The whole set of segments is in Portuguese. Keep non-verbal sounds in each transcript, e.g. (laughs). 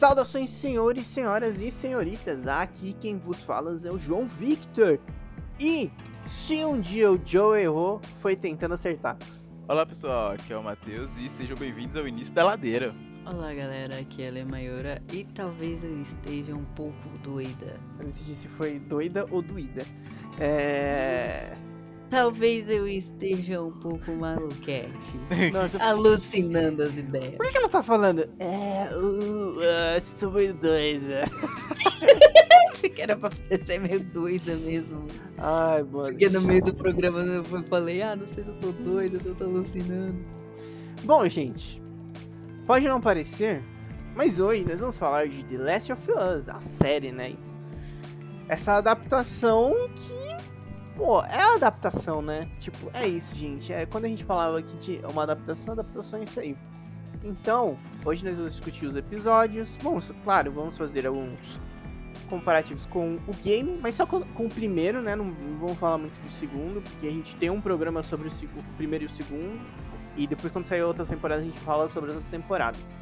Saudações, senhores, senhoras e senhoritas. Aqui quem vos fala é o João Victor. E se um dia o Joe errou, foi tentando acertar. Olá pessoal, aqui é o Matheus e sejam bem-vindos ao início da ladeira. Olá galera, aqui é a Lemayora e talvez eu esteja um pouco doida. Eu não entendi se foi doida ou doída. É. Talvez eu esteja um pouco maluquete. (laughs) Nossa, alucinando as ideias. por que ela tá falando? É, uh, uh, estou meio doida. (laughs) Porque era pra parecer meio doida mesmo. Ai, mano. Porque no meio do programa eu falei, ah, não sei se eu tô doida, se eu tô alucinando. Bom, gente, pode não parecer, mas hoje nós vamos falar de The Last of Us, a série, né? Essa adaptação que, pô, é a adaptação, né? Tipo, é isso, gente. É quando a gente falava que tinha uma adaptação, adaptação é isso aí. Então, hoje nós vamos discutir os episódios. Vamos, claro, vamos fazer alguns comparativos com o game, mas só com, com o primeiro, né? Não, não, vamos falar muito do segundo, porque a gente tem um programa sobre o, o primeiro e o segundo. E depois, quando sair outras temporadas, a gente fala sobre as outras temporadas.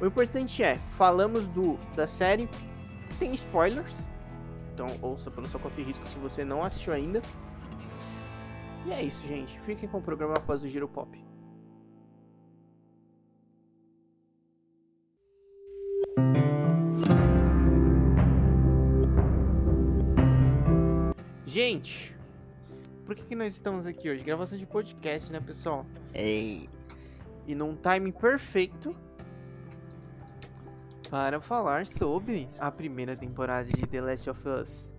O importante é, falamos do da série, tem spoilers. Então ouça pelo seu conta e risco se você não assistiu ainda. E é isso, gente. Fiquem com o programa após o Giro Pop. Gente, por que, que nós estamos aqui hoje? Gravação de podcast, né, pessoal? Ei, E num time perfeito para falar sobre a primeira temporada de The Last of Us.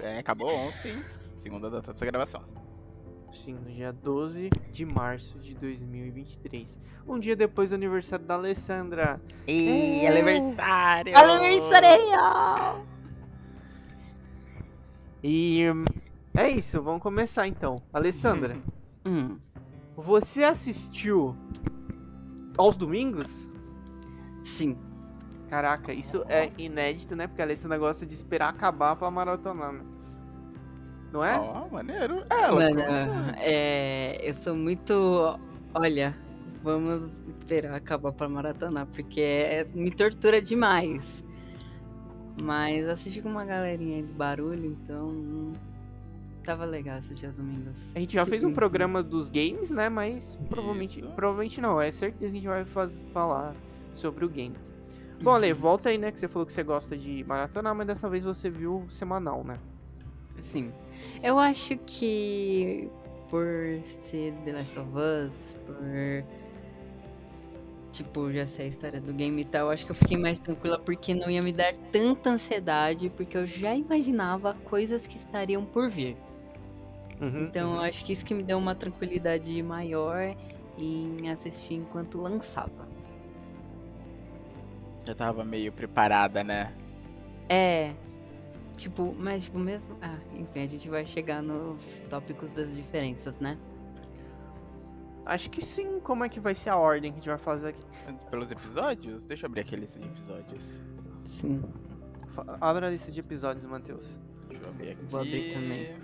é, acabou ontem, segunda data dessa gravação. Sim, no dia 12 de março de 2023. Um dia depois do aniversário da Alessandra. Ei, É. aniversário! Aniversário! E hum, é isso, vamos começar então. Alessandra, Hum, você assistiu aos domingos? Sim. Caraca, isso é inédito, né? Porque a Alessandra gosta de esperar acabar pra maratonar. né? Não é? Ó, maneiro. É, Mano, é, eu sou muito. Olha, vamos esperar acabar pra maratonar, porque é, me tortura demais. Mas assisti com uma galerinha aí do barulho, então. Tava legal assistir aos domingos. A gente já fez um Sim. programa dos games, né? Mas provavelmente, Isso. provavelmente não. É certeza que a gente vai faz- falar sobre o game. Bom, Ale, volta aí, né? Que você falou que você gosta de maratonar, mas dessa vez você viu semanal, né? Sim. Eu acho que por ser The Last of Us, por. Tipo, já sei a história do game e tal, acho que eu fiquei mais tranquila porque não ia me dar tanta ansiedade, porque eu já imaginava coisas que estariam por vir. Uhum, Então eu acho que isso que me deu uma tranquilidade maior em assistir enquanto lançava. Já tava meio preparada, né? É. Tipo, mas tipo mesmo. Ah, enfim, a gente vai chegar nos tópicos das diferenças, né? Acho que sim. Como é que vai ser a ordem que a gente vai fazer aqui? Pelos episódios? Deixa eu abrir aqui a lista de episódios. Sim. Abra a lista de episódios, Matheus. Deixa eu abrir aqui. Vou abrir também.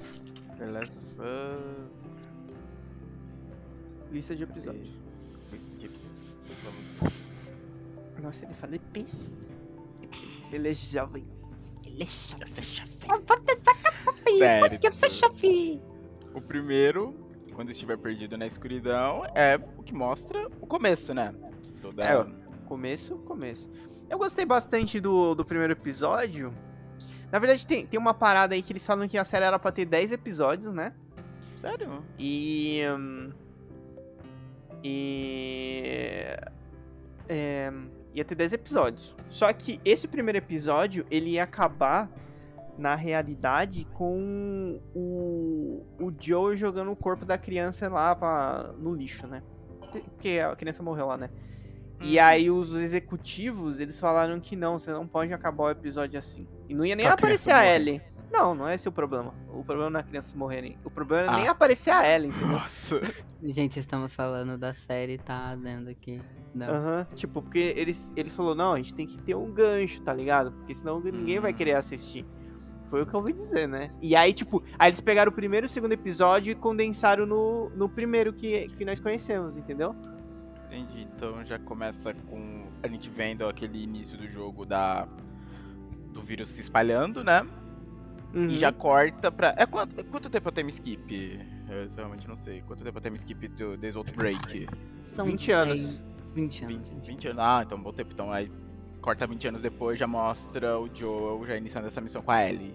The Last of Us. Lista de episódios. Nossa, ele fala EP. Ele é jovem. Ele é chato. Sério. Que você chefe? O primeiro, quando estiver perdido na escuridão, é o que mostra o começo, né? Toda... É, ó. Começo, começo. Eu gostei bastante do, do primeiro episódio. Na verdade, tem, tem uma parada aí que eles falam que a série era pra ter 10 episódios, né? Sério? E. hum, e. é, ia ter 10 episódios. Só que esse primeiro episódio ele ia acabar na realidade com o, o Joe jogando o corpo da criança lá pra, no lixo, né? Porque a criança morreu lá, né? E Hum. aí os executivos, eles falaram que não, você não pode acabar o episódio assim. E não ia nem A aparecer a. Ellie. Não, não é esse o problema. O problema não é crianças morrerem. O problema é Ah. nem aparecer a Ellie, entendeu? Nossa. Gente, estamos falando da série, tá dando aqui. Não. Aham, tipo, porque eles, ele falou, não, a gente tem que ter um gancho, tá ligado? Porque senão ninguém vai Hum. querer assistir. Foi o que eu ouvi dizer, né? E aí, tipo, aí eles pegaram o primeiro e o segundo episódio e condensaram no, no primeiro que, que nós conhecemos, entendeu? Entendi. Então já começa com a gente vendo aquele início do jogo da do vírus se espalhando, né? Uhum. E já corta pra. É quanto, quanto tempo eu tenho skip? Eu realmente não sei. Quanto tempo eu tenho skip do, desde o Outbreak? São 20 anos. 10, 20 anos. 20, 20 anos. Ah, então bom tempo. Então aí corta 20 anos depois, já mostra o Joel já iniciando essa missão com a Ellie.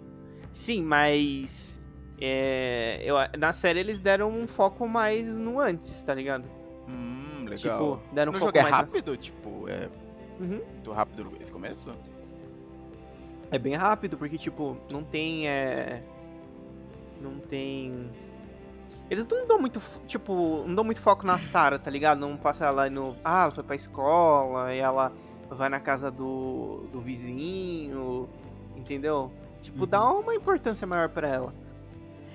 Sim, mas. é, eu, na série eles deram um foco mais no antes, tá ligado? Hum, legal. Tipo, deram um no foco jogo é mais na- rápido? Tipo, é Uhum. muito rápido esse começo? É bem rápido, porque, tipo, não tem. É... Não tem. Eles não dão muito. Tipo, não dão muito foco na Sarah, tá ligado? Não passa ela no. Ah, ela foi pra escola, e ela vai na casa do, do vizinho, entendeu? Tipo, Uhum. dá uma importância maior pra ela.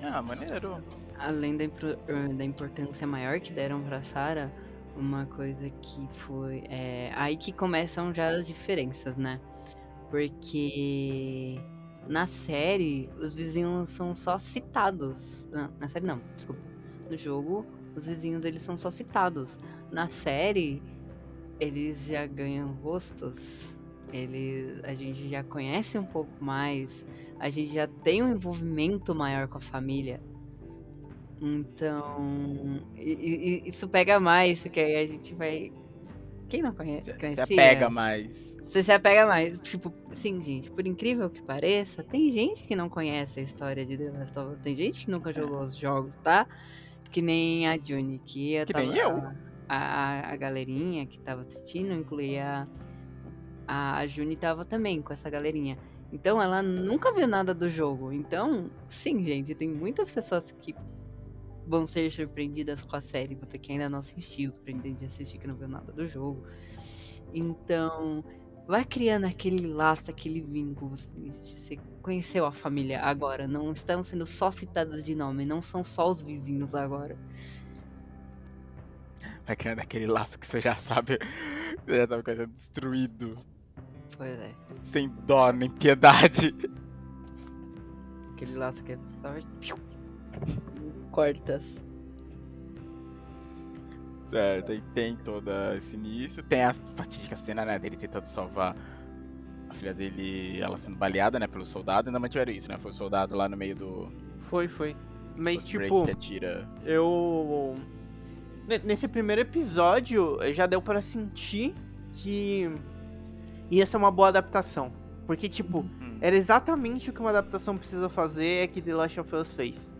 Ah, maneiro. Além da, impro- eh, da importância maior que deram pra Sarah, uma coisa que foi. É, aí que começam já as diferenças, né? Porque na série os vizinhos são só citados. Não, na série não, desculpa. No jogo, os vizinhos eles são só citados. Na série, eles já ganham rostos. Eles, a gente já conhece um pouco mais. A gente já tem um envolvimento maior com a família. Então, e- e- isso pega mais, porque aí a gente vai. Quem não conhece? Conhecia? apega mais. Você se apega mais. Tipo, sim, gente, por incrível que pareça, tem gente que não conhece a história de The Last of Us. Tem gente que nunca jogou os jogos, tá? Que nem a Juni, que, eu Que tava- nem eu. A, a, galerinha que tava assistindo, incluía a, a Juni tava também com essa galerinha. Então ela nunca viu nada do jogo. Então, sim, gente, tem muitas pessoas que vão ser surpreendidas com a série. Você que ainda não assistiu, que pretende assistir que não viu nada do jogo. Então, vai criando aquele laço, aquele vínculo. Você, você conheceu a família agora. Não estão sendo só citadas de nome, não são só os vizinhos agora. Vai criando aquele laço que você já sabe. (laughs) Você já sabe que vai ser destruído. Pois é. Sem dó nem piedade. Aquele laço que é só. Cortas. É, daí tem todo esse início. Tem a fatídica cena, né, dele tentando salvar a filha dele, ela sendo baleada, né, pelo soldado. Ainda mantiveram isso, né? Foi o soldado lá no meio do. Foi, foi. Mas, tipo, eu. ne- Nesse primeiro episódio, já deu pra sentir que ia ser uma boa adaptação. Porque, tipo, Hum. era exatamente o que uma adaptação precisa fazer é que The Last of Us fez.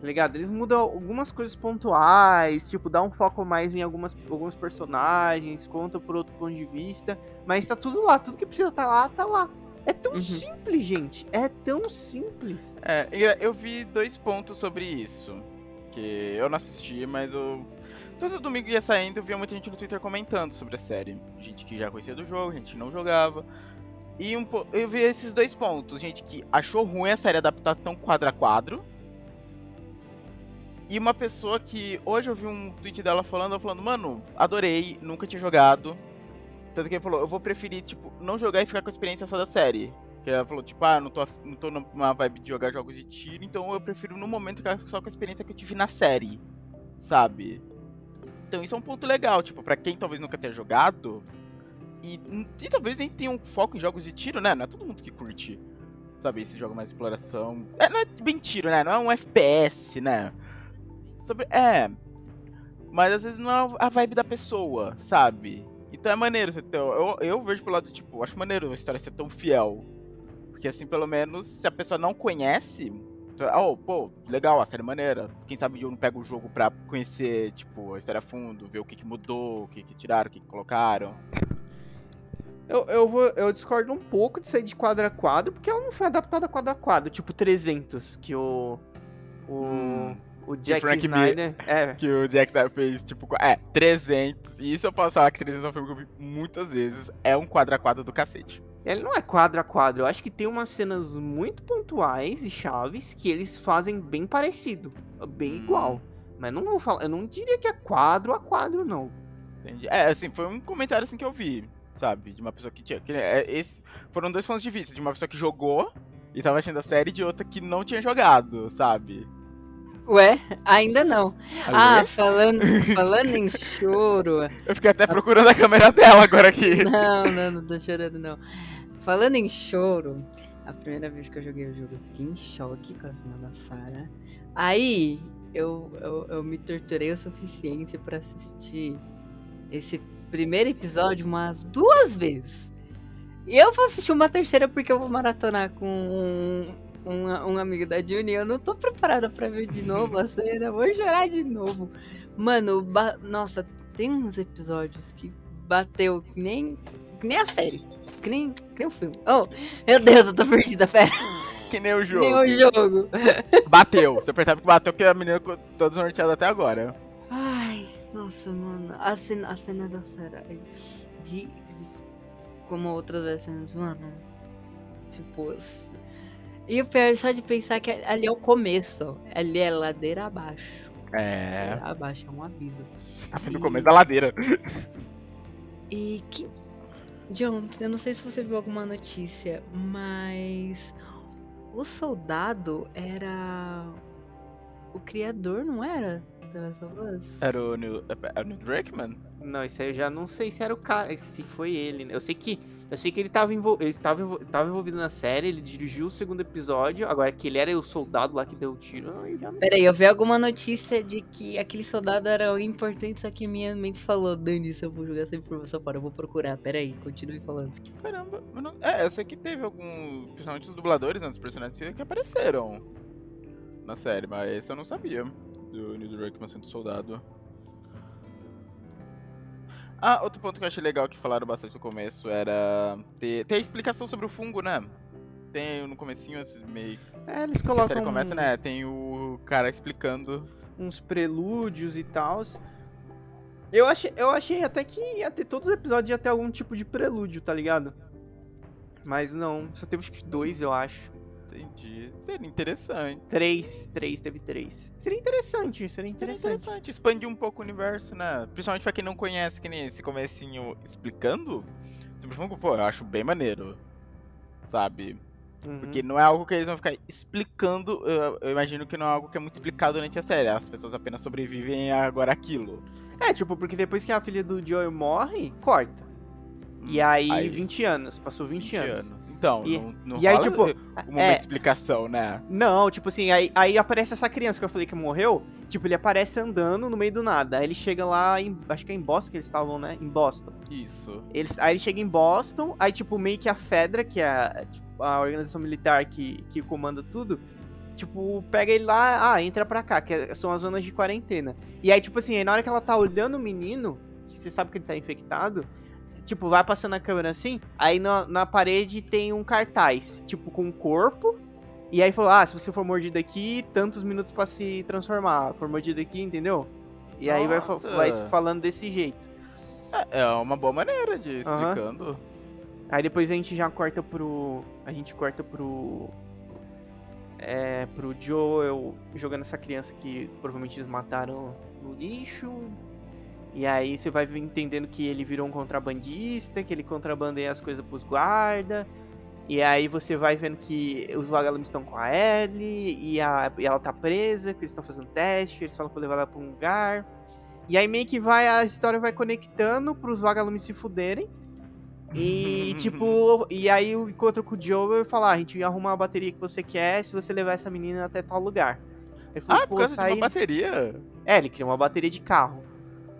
Tá ligado? Eles mudam algumas coisas pontuais, tipo, dá um foco mais em algumas, alguns personagens, conta por outro ponto de vista, mas tá tudo lá, tudo que precisa tá lá, tá lá. É tão Uhum. simples, gente. É tão simples. É, eu vi dois pontos sobre isso. Que eu não assisti, mas eu. Todo domingo ia saindo, eu via muita gente no Twitter comentando sobre a série. Gente que já conhecia do jogo, gente que não jogava. E um po... eu vi esses dois pontos. Gente que achou ruim a série adaptar tão quadro a quadro. E uma pessoa que. Hoje eu vi um tweet dela falando, ela falando, mano, adorei, nunca tinha jogado. Tanto que ele falou, eu vou preferir, tipo, não jogar e ficar com a experiência só da série. Que ela falou, tipo, ah, não tô, não tô numa vibe de jogar jogos de tiro, então eu prefiro no momento ficar só com a experiência que eu tive na série. Sabe? Então isso é um ponto legal, tipo, pra quem talvez nunca tenha jogado. E, e talvez nem tenha um foco em jogos de tiro, né? Não é todo mundo que curte. Sabe, esse jogo mais exploração. É, não é bem tiro, né? Não é um FPS, né? Sobre. É. Mas às vezes não é a vibe da pessoa, sabe? Então é maneiro você ter. Eu, eu vejo pelo lado, tipo, acho maneiro a história ser tão fiel. Porque assim, pelo menos, se a pessoa não conhece. Oh, pô, legal, a série é maneira. Quem sabe eu não pego o jogo pra conhecer, tipo, a história a fundo, ver o que, que mudou, o que, que tiraram, o que, que colocaram. Eu, eu, vou, eu discordo um pouco de sair de quadro a quadro, porque ela não foi adaptada quadro a quadro, tipo 300, que o. O, Hum, o Jack Frank Snyder. É, (laughs) Que o Jack Snyder fez, tipo, é, 300. E isso eu posso falar que 300 é um filme que eu vi muitas vezes. É um quadro a quadro do cacete. ele não é quadro a quadro. Eu acho que tem umas cenas muito pontuais e chaves que eles fazem bem parecido, bem Hum. igual. Mas não vou falar, eu não diria que é quadro a quadro, não. Entendi. É, assim, foi um comentário assim que eu vi, sabe? De uma pessoa que tinha. Que, é, esse, foram dois pontos de vista, de uma pessoa que jogou e tava assistindo a série e de outra que não tinha jogado, sabe? Ué, ainda não. Ah, falando, falando em choro. Eu fiquei até procurando a câmera dela agora aqui. (laughs) Não, não, não tô chorando não. Falando em choro, a primeira vez que eu joguei o jogo eu fiquei em choque com a cena da Sarah. Aí eu, eu, eu me torturei o suficiente pra assistir esse primeiro episódio umas duas vezes. E eu vou assistir uma terceira porque eu vou maratonar com um, amigo da Juni. Eu não tô preparada pra ver de novo a cena. Vou chorar de novo. Mano, ba- nossa, tem uns episódios que bateu que nem, que nem a série. Que nem, que nem o filme. Oh, meu Deus, eu tô perdida, pera. Que nem o Que jogo. nem o jogo. Bateu. Você percebe que bateu porque a menina ficou toda desnorteada até agora. Ai, nossa, mano. A cena, a cena da Sarah é de- Como outras versões, mano. Tipo. E o pior, só de pensar que ali é o começo. Ali é ladeira abaixo. É. Ladeira abaixo, é um aviso. Tá no começo da ladeira. (laughs) E que. John, eu não sei se você viu alguma notícia, mas. O soldado era. O criador, não era? The Last of Us? Era o Neil, era o Neil Druckmann? Não, isso aí eu já não sei se era o cara, se foi ele, né? Eu sei que eu sei que ele tava, envol... ele tava, envol- tava envolvido na série, ele dirigiu o segundo episódio, agora que ele era o soldado lá que deu o tiro, eu já não sei. Peraí, eu vi alguma notícia de que aquele soldado era importante, só que minha mente falou, Dani, se eu vou jogar essa informação fora, eu vou procurar. Peraí, continue falando. Caramba, não... é, essa aqui teve algum. Principalmente os dubladores, né, dos personagens que apareceram na série, mas esse eu não sabia. Do Neil Druckmann sendo soldado. Ah, outro ponto que eu achei legal que falaram bastante no começo era ter, ter a explicação sobre o fungo, né? Tem no comecinho, meio É, eles que a série colocam começa, né? Tem o cara explicando. uns prelúdios e tal. Eu achei, eu achei até que ia ter todos os episódios ia ter algum tipo de prelúdio, tá ligado? Mas não, só acho que dois, eu acho. Entendi. Seria interessante. Três, três, teve três. Seria interessante, seria Seria interessante. interessante expandir um pouco o universo, né? Principalmente pra quem não conhece, que nem esse comecinho explicando. Pô, eu acho bem maneiro. Sabe? Uhum. Porque não é algo que eles vão ficar explicando. Eu, eu imagino que não é algo que é muito explicado durante a série. As pessoas apenas sobrevivem agora aquilo. É, tipo, porque depois que a filha do Joel morre, corta. E aí, 20 anos, passou 20, anos. Então, E- não, não e aí, tipo, momento é- de explicação, né? Não, tipo assim, aí, aí aparece essa criança que eu falei que morreu. Tipo, ele aparece andando no meio do nada. Aí ele chega lá em. Acho que é em Boston que eles estavam, né? Em Boston. Isso. Eles, aí ele chega em Boston, aí tipo, meio que a Fedra, que é a, tipo, a organização militar que, que comanda tudo, tipo, pega ele lá, ah, entra pra cá, que é- são as zonas de quarentena. E aí, tipo assim, aí na hora que ela tá olhando o menino, que você sabe que ele tá infectado, tipo, vai passando a câmera assim, aí na, na parede tem um cartaz, tipo, com um corpo. E aí falou, ah, se você for mordido aqui, tantos minutos pra se transformar. For mordido aqui, entendeu? E aí vai, Nossa. vai falando desse jeito. É, é uma boa maneira de explicando. Aí depois a gente já corta pro. A gente corta pro. É. Pro Joel jogando essa criança que provavelmente eles mataram no lixo. E aí você vai entendendo que ele virou um contrabandista, que ele contrabandeia as coisas pros guarda. E aí você vai vendo que os vagalumes estão com a Ellie e, a, e ela tá presa, que eles estão fazendo teste, eles falam pra levar ela pra um lugar. E aí meio que vai, a história vai conectando pros vagalumes se fuderem. E (laughs) tipo, e aí o encontro com o Joel e falar, ah, a gente arruma a bateria que você quer se você levar essa menina até tal lugar. Ele falou, Ah, por causa saí... de uma bateria. É, ele queria uma bateria de carro.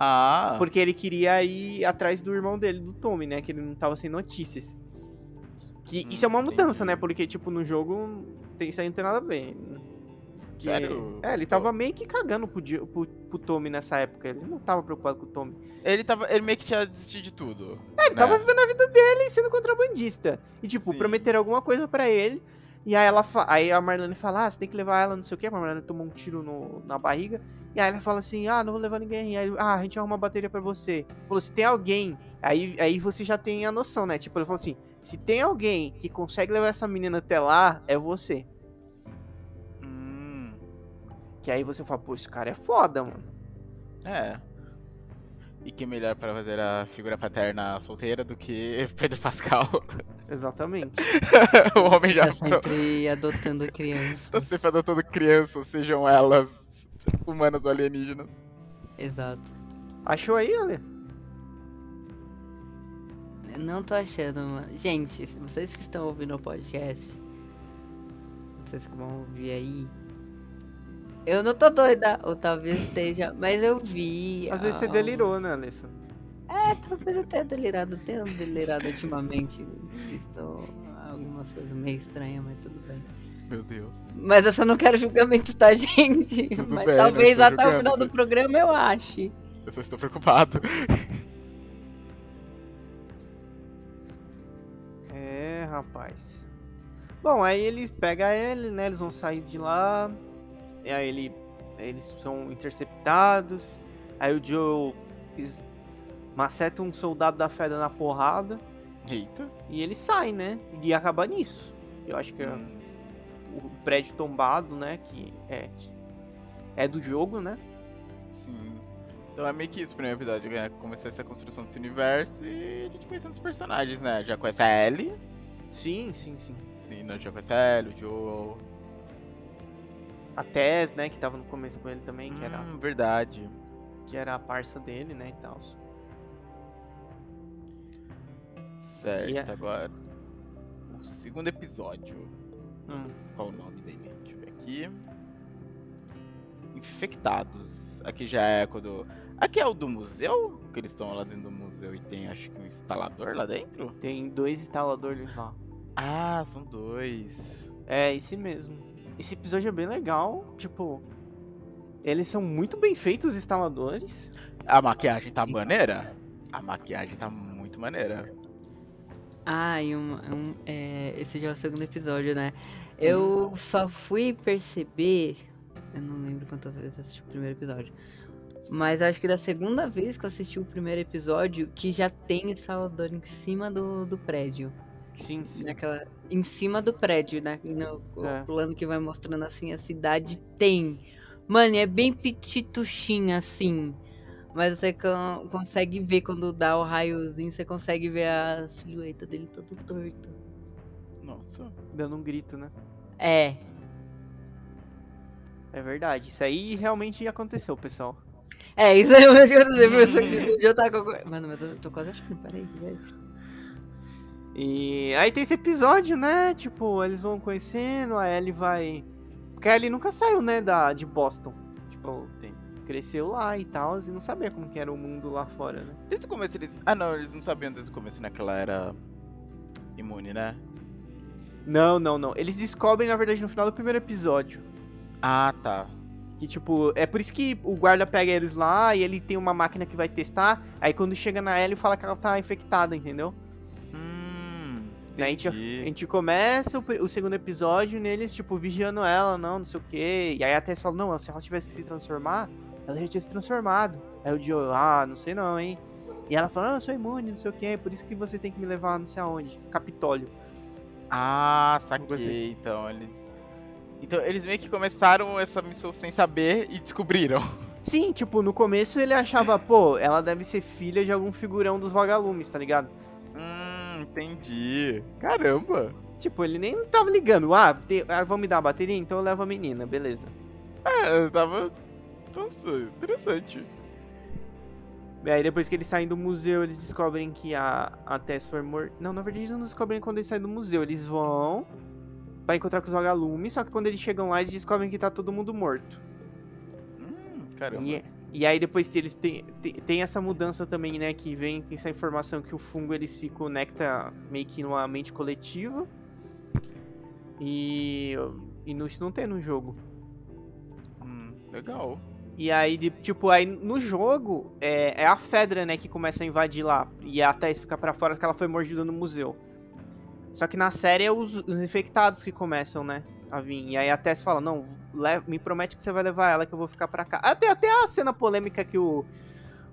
Ah. Porque ele queria ir atrás do irmão dele, do Tommy, né? Que ele não tava sem notícias. Que Hum, isso é uma mudança, entendi. né? Porque, tipo, no jogo tem, isso aí não tem nada a ver. Que- Sério? É, ele tava meio que cagando pro, pro, pro Tommy nessa época. Ele não tava preocupado com o Tommy. Ele tava. Ele meio que tinha desistido de tudo. É, ele né? tava vivendo a vida dele sendo contrabandista. E, tipo, Sim. prometeram alguma coisa pra ele. E aí ela aí a Marlene fala, ah, você tem que levar ela, não sei o que. A Marlene tomou um tiro no- na barriga. E aí ela fala assim, ah, não vou levar ninguém. Aí, ah, a gente arruma uma bateria pra você. Falou, se tem alguém. Aí, aí você já tem a noção, né? Tipo, ele falou assim, se tem alguém que consegue levar essa menina até lá, é você. Hum. Que aí você fala, pô, esse cara é foda, mano. É. E que melhor para fazer a figura paterna solteira do que (laughs) Pedro Pascal? Exatamente. (laughs) o homem já Tá sempre adotando criança. tá sempre adotando crianças, sejam elas humanos ou alienígenas. Exato. Achou aí, Ale? Não tô achando, mano. Gente, vocês que estão ouvindo o podcast, vocês que vão ouvir aí. Eu não tô doida, ou talvez esteja, mas eu vi. Às vezes você ah, delirou, né, Alessa? É, talvez eu tenha delirado, tenha delirado ultimamente. Visto algumas coisas meio estranhas, mas tudo bem. Meu Deus. Mas eu só não quero julgamento, tá, (laughs) gente? Tudo mas bem, talvez não estou até o final do programa eu ache. Eu só estou preocupado. (laughs) É, rapaz. Bom, aí eles pegam ele, né? Eles vão sair de lá. E aí ele, eles são interceptados. Aí o Joe maceta um soldado da Feda na porrada. Eita. E ele sai, né? E acaba nisso. Eu acho que é Hum, o prédio tombado, né? Que é, é do jogo, né? sim. Então é meio que isso primeiro episódio, né? Começar essa construção desse universo e a gente conhecendo os personagens, né? Já conhece a Ellie. Sim, sim, sim. Sim, nós já conhece a Ellie, o Joel. A Tess, né? Que tava no começo com ele também, que, era, Hum, verdade. que era a parça dele, né? E tal. Certo, E a- agora. O segundo episódio. Hum. Qual o nome dele? Deixa eu ver aqui. Infectados. Aqui já é quando. Aqui é o do museu? Que eles estão lá dentro do museu e tem acho que um instalador lá dentro? Tem dois instaladores lá. Ah, são dois. É, esse mesmo. Esse episódio é bem legal. Tipo, eles são muito bem feitos, os instaladores. A maquiagem tá maneira? A maquiagem tá muito maneira. Ah, e um, um- é, esse já é o segundo episódio, né? Eu só fui perceber. Eu não lembro quantas vezes eu assisti o primeiro episódio. Mas acho que da segunda vez que eu assisti o primeiro episódio, que já tem instalador em cima do, do prédio. Sim, sim. Naquela, em cima do prédio, né? No o É. plano que vai mostrando assim a cidade tem. Mano, é bem pitituchinha assim. Mas você con- consegue ver quando dá o raiozinho, você consegue ver a silhueta dele todo torto. Nossa. Dando um grito, né? É. É verdade. Isso aí realmente aconteceu, pessoal. É, isso aí (laughs) eu acho que eu sei, professor. Esse dia eu tava com. Mano, mas eu tô quase achando, peraí, velho. E aí tem esse episódio, né? Tipo, eles vão conhecendo, a Ellie vai. Porque a Ellie nunca saiu, né, da, de Boston. Tipo, Tem. cresceu lá e tal, e não sabia como que era o mundo lá fora, né? Desde o começo eles. Ah não, eles não sabiam desde o começo, né? Que ela era imune, né? Não, não, não. Eles descobrem, na verdade, no final do primeiro episódio. Ah, tá. Que, tipo, é por isso que o guarda pega eles lá e ele tem uma máquina que vai testar. Aí quando chega na Ellie, fala que ela tá infectada, entendeu? Daí a gente, a gente começa o, o segundo episódio neles, tipo, vigiando ela, não, não sei o quê. E aí a Tess fala, não, se ela tivesse que se transformar, ela já tinha se transformado. Aí o Joe, ah, não sei não, hein. E ela fala, ah, eu sou imune, não sei o quê, por isso que você tem que me levar não sei aonde. Capitólio. Ah, Algo assim. saquei. Então eles. Então eles meio que começaram essa missão sem saber e descobriram. Sim, tipo, no começo ele achava, pô, ela deve ser filha de algum figurão dos vagalumes, tá ligado? Entendi. Caramba. Tipo, ele nem tava ligando. Ah, te- ah, vão me dar a bateria? Então eu levo a menina, beleza. É, eu tava. Nossa, interessante. E aí depois que eles saem do museu, eles descobrem que a, a Tess foi morta. Não, na verdade eles não descobrem quando eles saem do museu. Eles vão pra encontrar com os vagalumes, só que quando eles chegam lá, eles descobrem que tá todo mundo morto. Hum, caramba. E, e aí depois eles têm tem, essa mudança também, né, que vem essa informação que o fungo ele se conecta meio que numa mente coletiva. E, e no- isso não tem no jogo. Hum, legal. E aí, de- tipo, aí no jogo é, é a Fedra, né, que começa a invadir lá. E a Tess fica pra fora porque ela foi mordida no museu. Só que na série é os, os infectados que começam, né, a vir. E aí a Tess fala, não, me promete que você vai levar ela que eu vou ficar pra cá. Até, até a cena polêmica que o,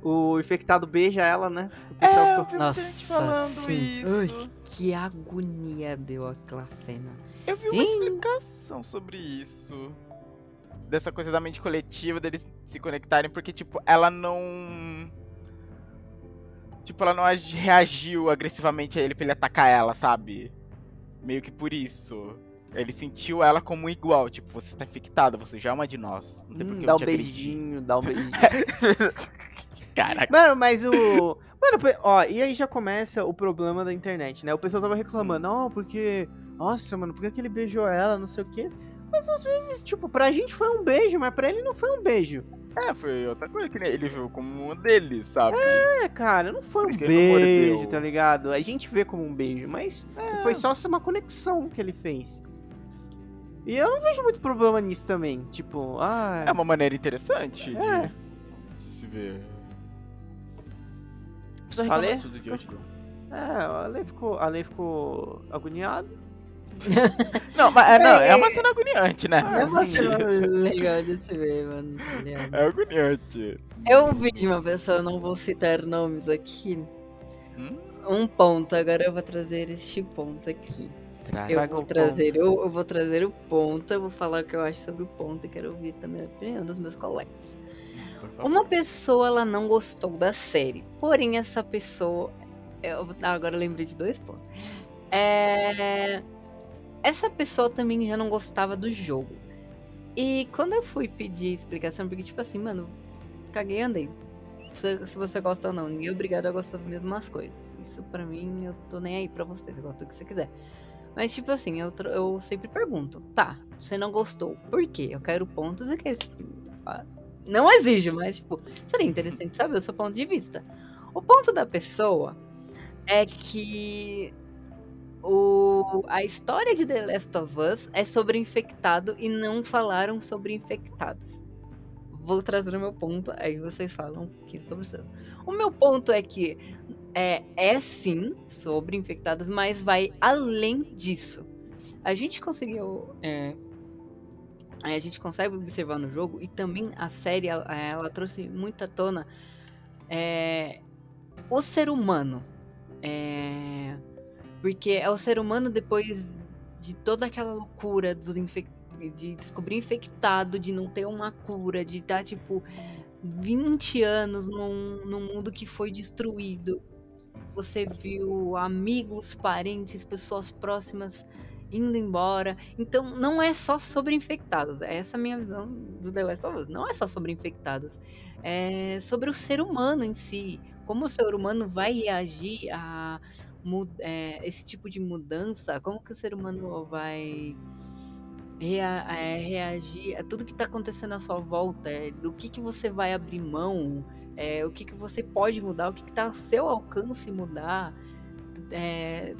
o infectado beija ela, né? O pessoal É, ficou... gente falando sim. isso. Ai, que agonia deu aquela cena. Eu vi uma Ih. explicação sobre isso. Dessa coisa da mente coletiva, deles se conectarem, porque, tipo, ela não. Tipo, ela não agi- reagiu agressivamente a ele pra ele atacar ela, sabe? Meio que por isso. Ele sentiu ela como igual, tipo, você tá infectada, você já é uma de nós. Não tem Hum, dá um beijinho, dá um beijinho. (laughs) Caraca. Mano, mas o. Mano, ó, e aí já começa o problema da internet, né? O pessoal tava reclamando, não, porque. Nossa, mano, por que que ele beijou ela, não sei o quê. Mas às vezes, tipo, pra gente foi um beijo, mas pra ele não foi um beijo. É, foi outra coisa que ele viu como uma deles, sabe? É, cara, não foi um Acho beijo, tá ligado? A gente vê como um beijo, mas É. foi só uma conexão que ele fez. E eu não vejo muito problema nisso também. Tipo, ah. É uma maneira interessante de É. se ver. A pessoa reclama Ale? de tudo de hoje. É, a Ale ficou, Ale ficou agoniada. (laughs) Não, mas é, não, é uma cena agoniante, né? Ah, É uma sim. cena legal de se ver, mano. É agoniante. Eu vi de uma pessoa, não vou citar nomes aqui, Hum? um ponto, agora eu vou trazer este ponto aqui. Eu Traga vou o trazer, eu, eu vou trazer o ponto, eu vou falar o que eu acho sobre o ponto e quero ouvir também a opinião dos meus colegas. Uma pessoa ela não gostou da série, porém essa pessoa, eu, ah, agora eu lembrei de dois pontos. É, essa pessoa também já não gostava do jogo. E quando eu fui pedir explicação, porque tipo assim, mano, caguei andei. Se, se você gosta ou não, ninguém é obrigado a gostar das mesmas coisas. Isso pra mim, eu tô nem aí pra você, você gosta do que você quiser. Mas tipo assim, eu, eu sempre pergunto, tá, você não gostou, por quê? Eu quero pontos e que ah, não exijo, mas tipo, seria interessante saber o seu ponto de vista. O ponto da pessoa é que o, a história de The Last of Us é sobre infectado e não falaram sobre infectados. Vou trazer o meu ponto, aí vocês falam um pouquinho sobre o seu. O meu ponto é que é, é sim sobre infectados, mas vai além disso. A gente conseguiu. é, a gente consegue observar no jogo e também a série ela, trouxe muito à tona é, o ser humano. É, porque é o ser humano depois de toda aquela loucura de descobrir infectado, de não ter uma cura, de estar tipo 20 anos num, num mundo que foi destruído. Você viu amigos, parentes, pessoas próximas indo embora. Então não é só sobre infectados. Essa é a minha visão do The Last of Us. Não é só sobre infectados. É sobre o ser humano em si. Como o ser humano vai reagir a é, esse tipo de mudança? Como que o ser humano vai rea- é, reagir a tudo que está acontecendo à sua volta? É, do que, que você vai abrir mão? É, o que, que você pode mudar? O que está ao seu alcance mudar? É,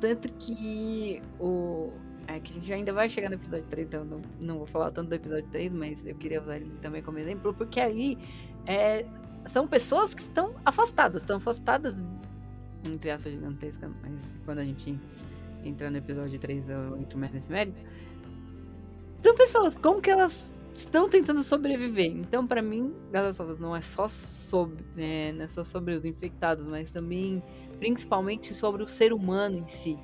tanto que o. É que a gente ainda vai chegar no episódio 3, então não, não vou falar tanto do episódio 3, mas eu queria usar ele também como exemplo, porque ali é, são pessoas que estão afastadas, estão afastadas, entre aspas gigantescas, mas quando a gente entrar no episódio 3 eu entro mais nesse mérito. São pessoas, como que elas estão tentando sobreviver? Então, pra mim, elas não é só sobre, é, não é só sobre os infectados, mas também, principalmente, sobre o ser humano em si.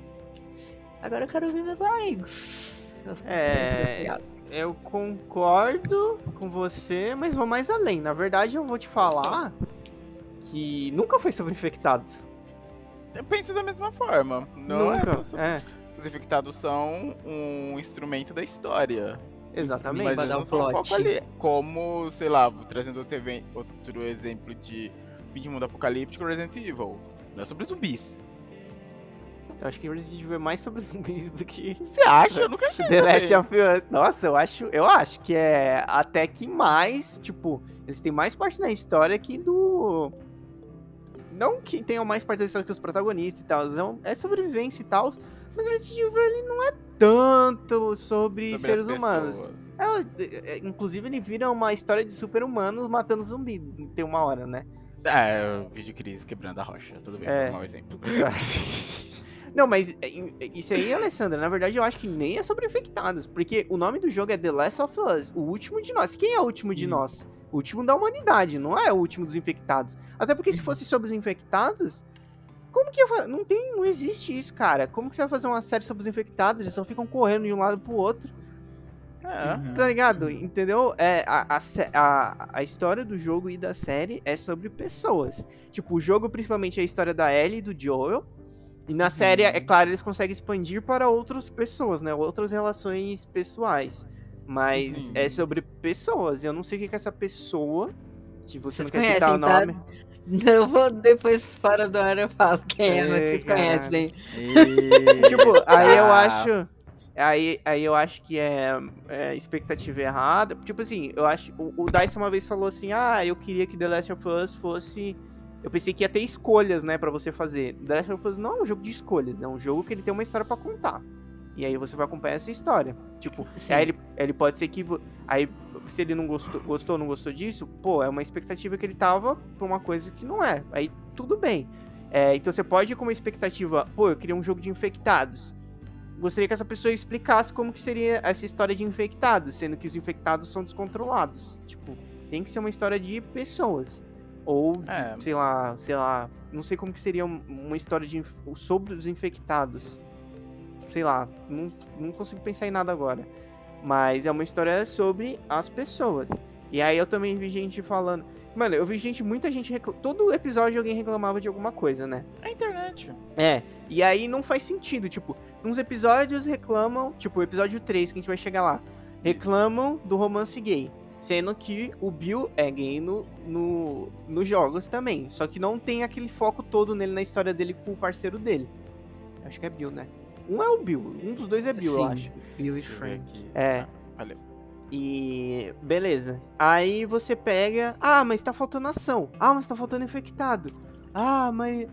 Agora eu quero ouvir meus amigos. É. Eu concordo com você, mas vou mais além. Na verdade, eu vou te falar que nunca foi sobre infectados. Eu penso da mesma forma. Não é nunca. só sobre- É, Os infectados são um instrumento da história. Exatamente. Mas dar não um plot. foco ali. Como, sei lá, trazendo outro, outro exemplo de fim de mundo apocalíptico Resident Evil. Não é sobre zumbis. Eu acho que Resident Evil é mais sobre (laughs) zumbis do que Você acha? Eu nunca achei The Last of Us. Nossa, eu acho, eu acho que é até que mais, tipo, eles têm mais parte na história que do. Não que tenham mais parte da história que os protagonistas e tal, é sobrevivência e tal. Mas Resident Evil ele não é tanto sobre, Sobre seres humanos. É, é, inclusive ele vira uma história de super-humanos matando zumbi. Tem uma hora, né? É, o vídeo Cris quebrando a rocha. Tudo bem, É. um mau exemplo. (laughs) Não, mas é, isso aí, Alessandra, na verdade eu acho que nem é sobre infectados, porque o nome do jogo é The Last of Us, o último de nós. Quem é o último de Hum. nós? O último da humanidade, não é o último dos infectados. Até porque se fosse sobre os infectados, como que ia fa- não tem, não existe isso, cara. Como que você vai fazer uma série sobre os infectados? Eles só ficam correndo de um lado pro outro. É. Uhum. Tá ligado? Entendeu? É, a, a, a história do jogo e da série é sobre pessoas. Tipo, o jogo principalmente é a história da Ellie e do Joel. E na série, Uhum. é claro, eles conseguem expandir para outras pessoas, né? Outras relações pessoais. Mas Uhum. é sobre pessoas. Eu não sei o que que essa pessoa, que você Vocês não quer citar o tá? nome. Eu vou depois fora do ar eu falo quem é, mas vocês conhecem. Tipo, aí eu Ah. acho. Aí, aí eu acho que é, é expectativa errada. Tipo assim, eu acho. O, o Dyson uma vez falou assim: Ah, eu queria que The Last of Us fosse. Eu pensei que ia ter escolhas, né, pra você fazer. The Last of Us não é um jogo de escolhas, é um jogo que ele tem uma história pra contar. E aí você vai acompanhar essa história. Tipo, Sim. aí ele, ele pode ser que. Aí, se ele não gostou, gostou ou não gostou disso, pô, é uma expectativa que ele tava pra uma coisa que não é. Aí tudo bem. É, então você pode ir com uma expectativa, pô, eu queria um jogo de infectados. Gostaria que essa pessoa explicasse como que seria essa história de infectados, sendo que os infectados são descontrolados. Tipo, tem que ser uma história de pessoas. Ou, É. sei lá, sei lá, não sei como que seria um- uma história de sobre os infectados. Sei lá, não, não consigo pensar em nada agora. Mas é uma história sobre as pessoas. E aí eu também vi gente falando. Mano, eu vi gente, muita gente recla... Todo episódio alguém reclamava de alguma coisa, né? É a internet. É, e aí não faz sentido, tipo, uns episódios reclamam, tipo, o episódio 3 que a gente vai chegar lá, reclamam do romance gay. Sendo que o Bill é gay no, no, nos jogos também. Só que não tem aquele foco todo nele na história dele com o parceiro dele. Acho que é Bill, né? Um é o Bill, um dos dois é Bill, eu Sim, acho. Bill e eu Frank. É. Ah, valeu. E beleza. Aí você pega. Ah, mas tá faltando ação. Ah, mas tá faltando infectado. Ah, mas.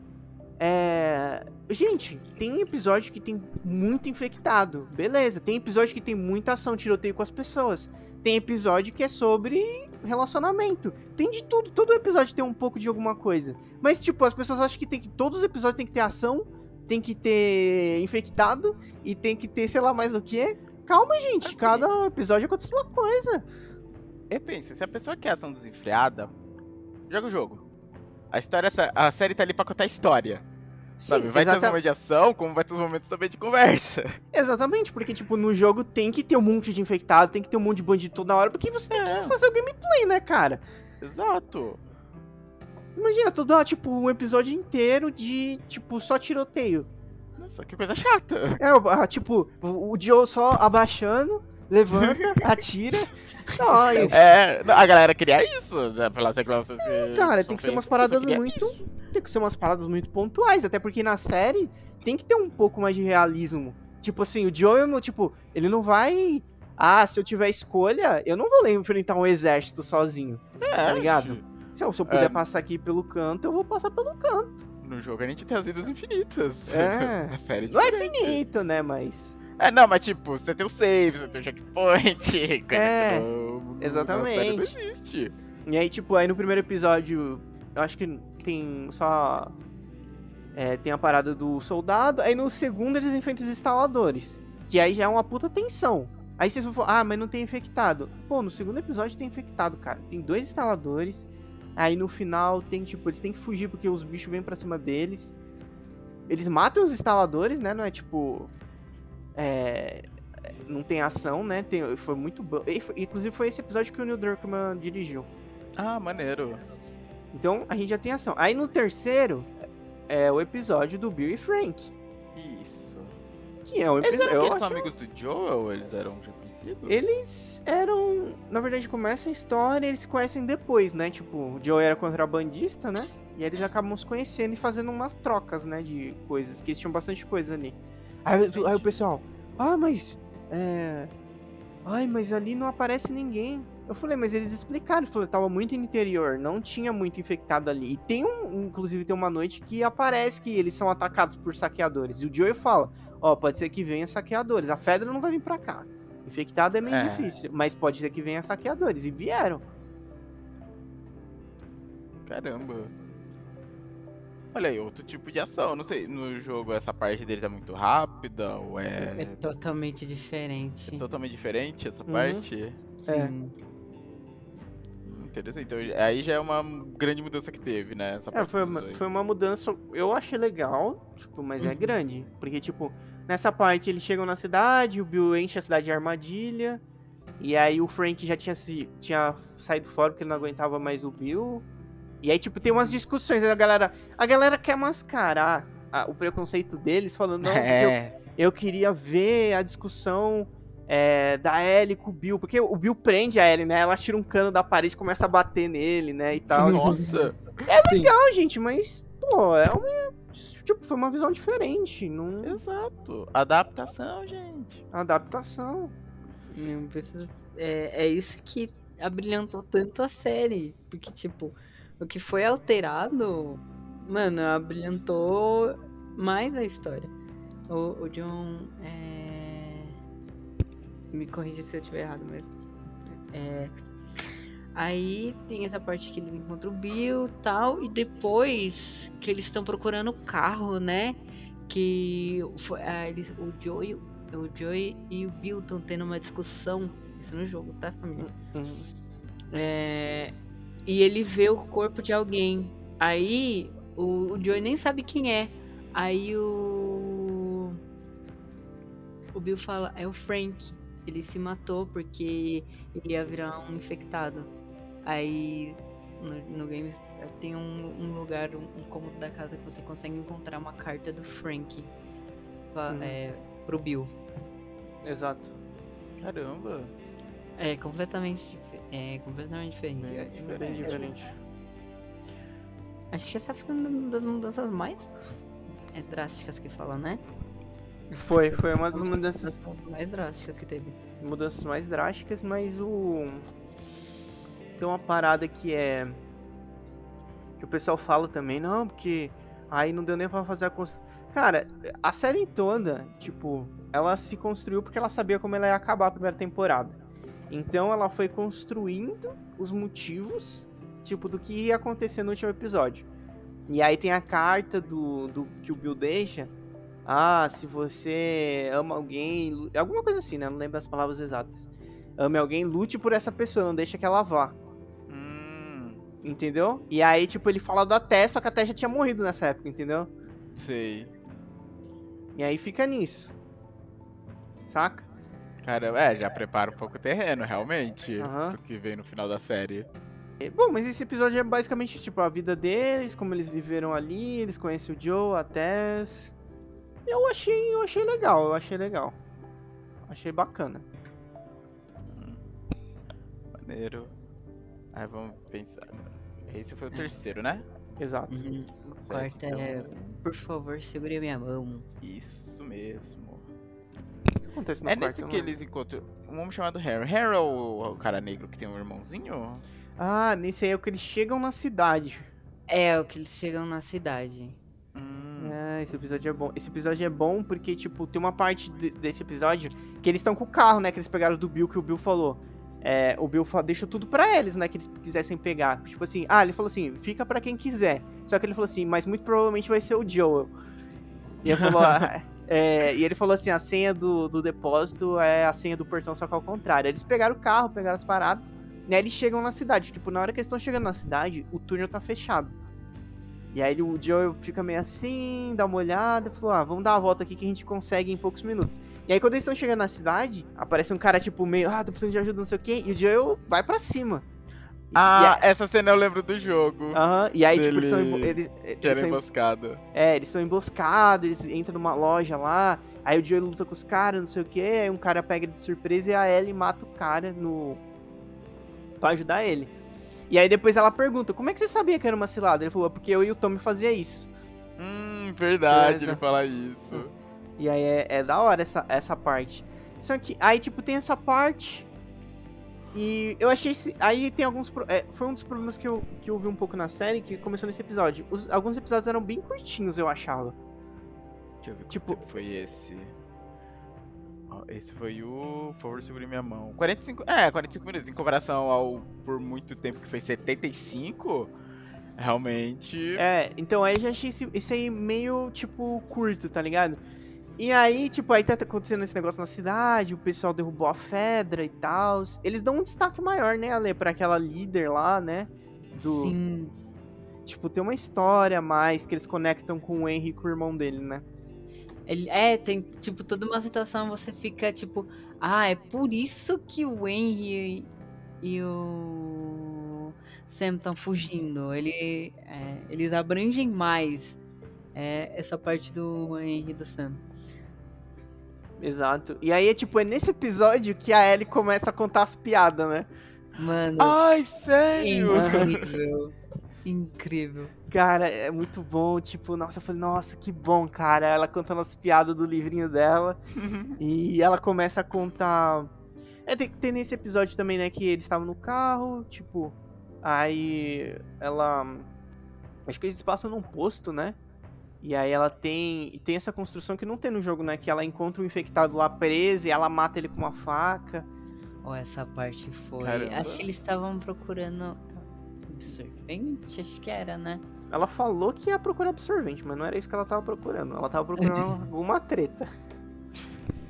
É. Gente, tem episódio que tem muito infectado. Beleza. Tem episódio que tem muita ação, tiroteio com as pessoas. Tem episódio que é sobre relacionamento. Tem de tudo. Todo episódio tem um pouco de alguma coisa. Mas, tipo, as pessoas acham que tem que. Todos os episódios tem que ter ação. Tem que ter infectado. E tem que ter, sei lá, mais o que. Calma, gente. Assim. Cada episódio acontece uma coisa. Eu penso, se a pessoa quer ação desenfreada, joga o jogo. A história a série tá ali pra contar história. Sabe? Sim, Vai ter os exata- momentos de ação, como vai ter os momentos também de conversa. (laughs) exatamente, porque, tipo, no jogo tem que ter um monte de infectado, tem que ter um monte de bandido toda hora, porque você tem É. que fazer o gameplay, né, cara? Exato. Imagina, todo, tipo, um episódio inteiro de, tipo, só tiroteio. Nossa, que coisa chata. É, o- ah, tipo, o Joe só abaixando, levanta, (laughs) atira. Não, É, não, a galera queria isso, né? Pelas reclamações que cara, tem que ser umas paradas muito- isso. tem que ser umas paradas muito pontuais, até porque na série tem que ter um pouco mais de realismo. Tipo assim, o Joel, não, tipo, ele não vai. Ah, se eu tiver escolha, eu não vou enfrentar um exército sozinho. É, tá ligado? Se eu, se eu puder É. passar aqui pelo canto, eu vou passar pelo canto. No jogo a gente tem as vidas infinitas. É. (laughs) Na série Não é infinito, né? Mas. É, não, mas tipo, você tem o save, você tem o checkpoint. (laughs) É, no- exatamente. Na série não existe. E aí, tipo, aí no primeiro episódio, eu acho que tem só. é, tem a parada do soldado. Aí no segundo eles enfrentam os instaladores. Que aí já é uma puta tensão. Aí vocês vão falar, ah, mas não tem infectado. Pô, no segundo episódio tem infectado, cara. Tem dois instaladores. Aí no final tem, tipo, eles têm que fugir porque os bichos vêm pra cima deles. Eles matam os instaladores, né? Não é tipo. É. Não tem ação, né? Tem, foi muito bom. E foi- Inclusive foi esse episódio que o Neil Druckmann dirigiu. Ah, maneiro. Então a gente já tem ação. Aí no terceiro é o episódio do Bill e Frank. Isso. Que é um Eles episódio. eram Eu aqueles acho... amigos do Joel ou eles eram conhecidos? Eles eram. Na verdade, começa a história e eles se conhecem depois, né? Tipo, o Joe era contrabandista, né? E eles acabam se conhecendo e fazendo umas trocas, né? De coisas. Que eles tinham bastante coisa ali. Aí, aí o pessoal, ah, mas. É. Ai, mas ali não aparece ninguém. Eu falei, mas eles explicaram. Eu falei, tava muito no interior, não tinha muito infectado ali. E tem um. Inclusive, tem uma noite que aparece que eles são atacados por saqueadores. E o Joey fala: Ó, pode ser que venha saqueadores. A Fedra não vai vir pra cá. Infectado é meio É. difícil, mas pode ser que venha saqueadores. E vieram. Caramba. Olha aí, outro tipo de ação. Não sei, no jogo essa parte deles é muito rápida ou É é, totalmente diferente. é totalmente diferente essa Uhum. parte? É. Sim. Interessante. Então aí já é uma grande mudança que teve, né? Essa É, parte foi, uma, foi uma mudança. Eu achei legal, tipo, mas é Uhum. grande. Porque, tipo, nessa parte eles chegam na cidade, o Bill enche a cidade de armadilha. E aí o Frank já tinha, se, tinha saído fora porque ele não aguentava mais o Bill. E aí, tipo, tem umas discussões. aí A galera, a galera quer mascarar a- o preconceito deles, falando, não, porque eu, É. eu queria ver a discussão é, da Ellie com o Bill, porque o Bill prende a Ellie, né? Ela tira um cano da parede e começa a bater nele, né? E tal. Nossa. Não, gente, mas, pô, é uma. Tipo, foi uma visão diferente. Não. Exato. Adaptação, gente. Adaptação. Meu, precisa- É, é isso que abrilhantou tanto a série. Porque, tipo, o que foi alterado, mano, abrilhantou mais a história. O, o John. É... Me corrija se eu estiver errado, mas. É... Aí tem essa parte que eles encontram o Bill e tal, e depois que eles estão procurando o carro, né? Que ah, eles, o Joey o Joey e o Bill estão tendo uma discussão. Isso no jogo, tá, família? Uhum. É, e ele vê o corpo de alguém. Aí o, o Joey nem sabe quem é. Aí o. O Bill fala: é o Frank. Ele se matou porque ele ia virar um infectado. Aí no, no game tem um, um lugar, um, um cômodo da casa que você consegue encontrar uma carta do Frank. Fa- Uhum. É, pro Bill. Exato. Caramba. É completamente, é completamente diferente. Bem É- diferente. Diferente. Acho que essa foi uma das mudanças mais é, drásticas que fala, né? Foi, foi uma das mudanças, mais drásticas que teve. mudanças mais drásticas, mas o. Tem uma parada que é. Que o pessoal fala também, não, porque aí não deu nem pra fazer a construção. Cara, a série toda, tipo, ela se construiu porque ela sabia como ela ia acabar a primeira temporada. Então ela foi construindo os motivos, tipo, do que ia acontecer no último episódio. E aí tem a carta do, do que o Bill deixa. Ah, se você ama alguém. Alguma coisa assim, né? Não lembro as palavras exatas. Ame alguém, lute por essa pessoa, não deixa que ela vá. Hum. Entendeu? E aí, tipo, ele fala da Tess, só que a Tess já tinha morrido nessa época, entendeu? Sei. E aí fica nisso. Saca? Cara, é, já prepara um pouco o terreno, realmente. Aham. Pro que vem no final da série. Bom, mas esse episódio é basicamente, tipo, a vida deles, como eles viveram ali, eles conhecem o Joe, a Tess. Eu achei, eu achei legal, eu achei legal. Achei bacana. Maneiro. Aí vamos pensar. Esse foi o terceiro, né? Exato. Uhum. O quarto é, então- por favor, segure a minha mão. Isso mesmo. O que acontece no é quarto? nesse eu não que eles encontram um homem chamado Harry. Harry é o, o cara negro que tem um irmãozinho? Ah, nesse aí é o que eles chegam na cidade. É, o que eles chegam na cidade. Hum. É, esse episódio é bom. Esse episódio é bom porque, tipo, tem uma parte de- desse episódio que eles estão com o carro, né? Que eles pegaram do Bill, que o Bill falou. É, o Bill deixou tudo pra eles, né? Que eles quisessem pegar. Tipo assim, ah, ele falou assim, fica pra quem quiser. Só que ele falou assim, mas muito provavelmente vai ser o Joel. E ele falou, (laughs) ah, é, e ele falou assim, a senha do, do depósito é a senha do portão, só que ao contrário. Eles pegaram o carro, pegaram as paradas, né? Eles chegam na cidade. Tipo, na hora que eles estão chegando na cidade, o túnel tá fechado. E aí o Joel fica meio assim, dá uma olhada, e falou, ah, vamos dar uma volta aqui que a gente consegue em poucos minutos. E aí quando eles estão chegando na cidade, aparece um cara tipo meio, ah, tô precisando de ajuda, não sei o quê, e o Joel vai pra cima. Ah, e, essa cena eu lembro do jogo. a- aham, e aí tipo, eles são, embo- eles, que eles, são, emboscada. é, eles são emboscados, eles entram numa loja lá, aí o Joel luta com os caras, não sei o que, aí um cara pega de surpresa e a Ellie mata o cara no. pra ajudar ele. E aí depois ela pergunta, como é que você sabia que era uma cilada? Ele falou, porque eu e o Tommy fazia isso. Hum, verdade, Beleza. ele fala isso. E aí é, é da hora essa, essa parte. Só que aí, tipo, tem essa parte. E eu achei. esse- Aí tem alguns. é, foi um dos problemas que eu, que eu vi um pouco na série, que começou nesse episódio. Os- alguns episódios eram bem curtinhos, eu achava. Deixa eu ver Tipo- foi esse. Esse foi o. Por favor, segure minha mão. 45. É, 45 minutos. Em comparação ao por muito tempo que foi 75, realmente. É, então aí eu já achei esse, esse aí meio, tipo, curto, tá ligado? E aí, tipo, aí tá acontecendo esse negócio na cidade, o pessoal derrubou a Fedra e tal. Eles dão um destaque maior, né, Ale, pra aquela líder lá, né? Do, Sim. Tipo, tem uma história a mais que eles conectam com o Henry e com o irmão dele, né? Ele, é, tem, tipo, toda uma situação você fica, tipo, ah, é por isso que o Henry e o Sam estão fugindo. Ele, é, eles abrangem mais é essa parte do Henry do Sam. Exato. E aí, é tipo, é nesse episódio que a Ellie começa a contar as piadas, né? Mano, Ai, sério? incrível. Incrível. Cara, é muito bom. Tipo, nossa, eu falei, nossa, que bom, cara. Ela contando as piadas do livrinho dela. (laughs) E ela começa a contar. É, tem, tem nesse episódio também, né, que eles estavam no carro, tipo. Aí ela. Acho que eles passam num posto, né? E aí ela tem. E tem essa construção que não tem no jogo, né? Que ela encontra o infectado lá preso e ela mata ele com uma faca. Ó, essa parte foi. Caramba. Acho que eles estavam procurando absorvente, acho que era, né? Ela falou que ia procurar absorvente, mas não era isso que ela tava procurando. Ela tava procurando (laughs) alguma treta.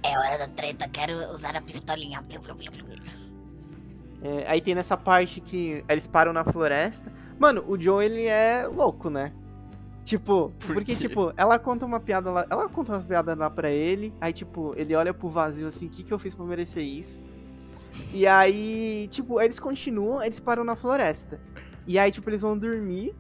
É hora da treta, quero usar a pistolinha. É, aí tem nessa parte que eles param na floresta. Mano, o Joe ele é louco, né? Tipo, Por porque, quê? tipo, ela conta uma piada lá. Ela conta uma piada lá pra ele. Aí, tipo, ele olha pro vazio assim, o que, que eu fiz pra merecer isso? E aí, tipo, eles continuam, eles param na floresta. E aí, tipo, eles vão dormir.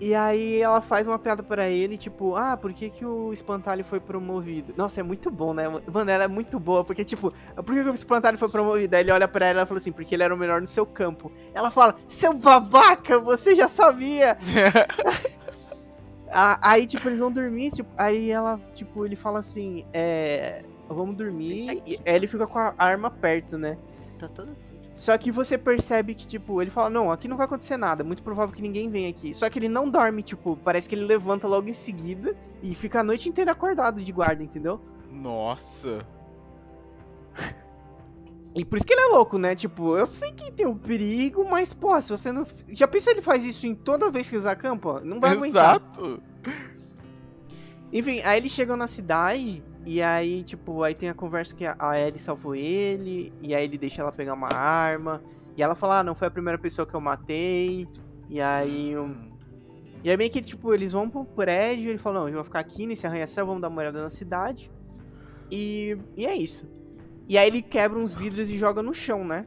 E aí ela faz uma piada pra ele, tipo, ah, por que, que o espantalho foi promovido? Nossa, é muito bom, né? Mano, ela é muito boa, porque, tipo, por que, que o espantalho foi promovido? Aí ele olha pra ela e fala assim, porque ele era o melhor no seu campo. Ela fala, seu babaca, você já sabia! (laughs) Aí, tipo, eles vão dormir, tipo, aí ela, tipo, ele fala assim, é. Vamos dormir. E aí ele fica com a arma perto, né? Tá todo sujo. Só que você percebe que, tipo, ele fala, não, aqui não vai acontecer nada, muito provável que ninguém venha aqui. Só que ele não dorme, tipo, parece que ele levanta logo em seguida e fica a noite inteira acordado de guarda, entendeu? Nossa. (laughs) E por isso que ele é louco, né? Tipo, eu sei que tem um perigo, mas, pô, se você não. Já pensa ele faz isso em toda vez que eles acampam? Não vai aguentar. Exato. Enfim, aí eles chegam na cidade e aí, tipo, aí tem a conversa que a Ellie salvou ele, e aí ele deixa ela pegar uma arma, e ela fala, ah, não foi a primeira pessoa que eu matei, e aí. um- Hum. E aí meio que, tipo, eles vão pra um prédio, ele fala, não, eu vou ficar aqui nesse arranha-céu, vamos dar uma olhada na cidade. E, e é isso. E aí ele quebra uns vidros e joga no chão, né?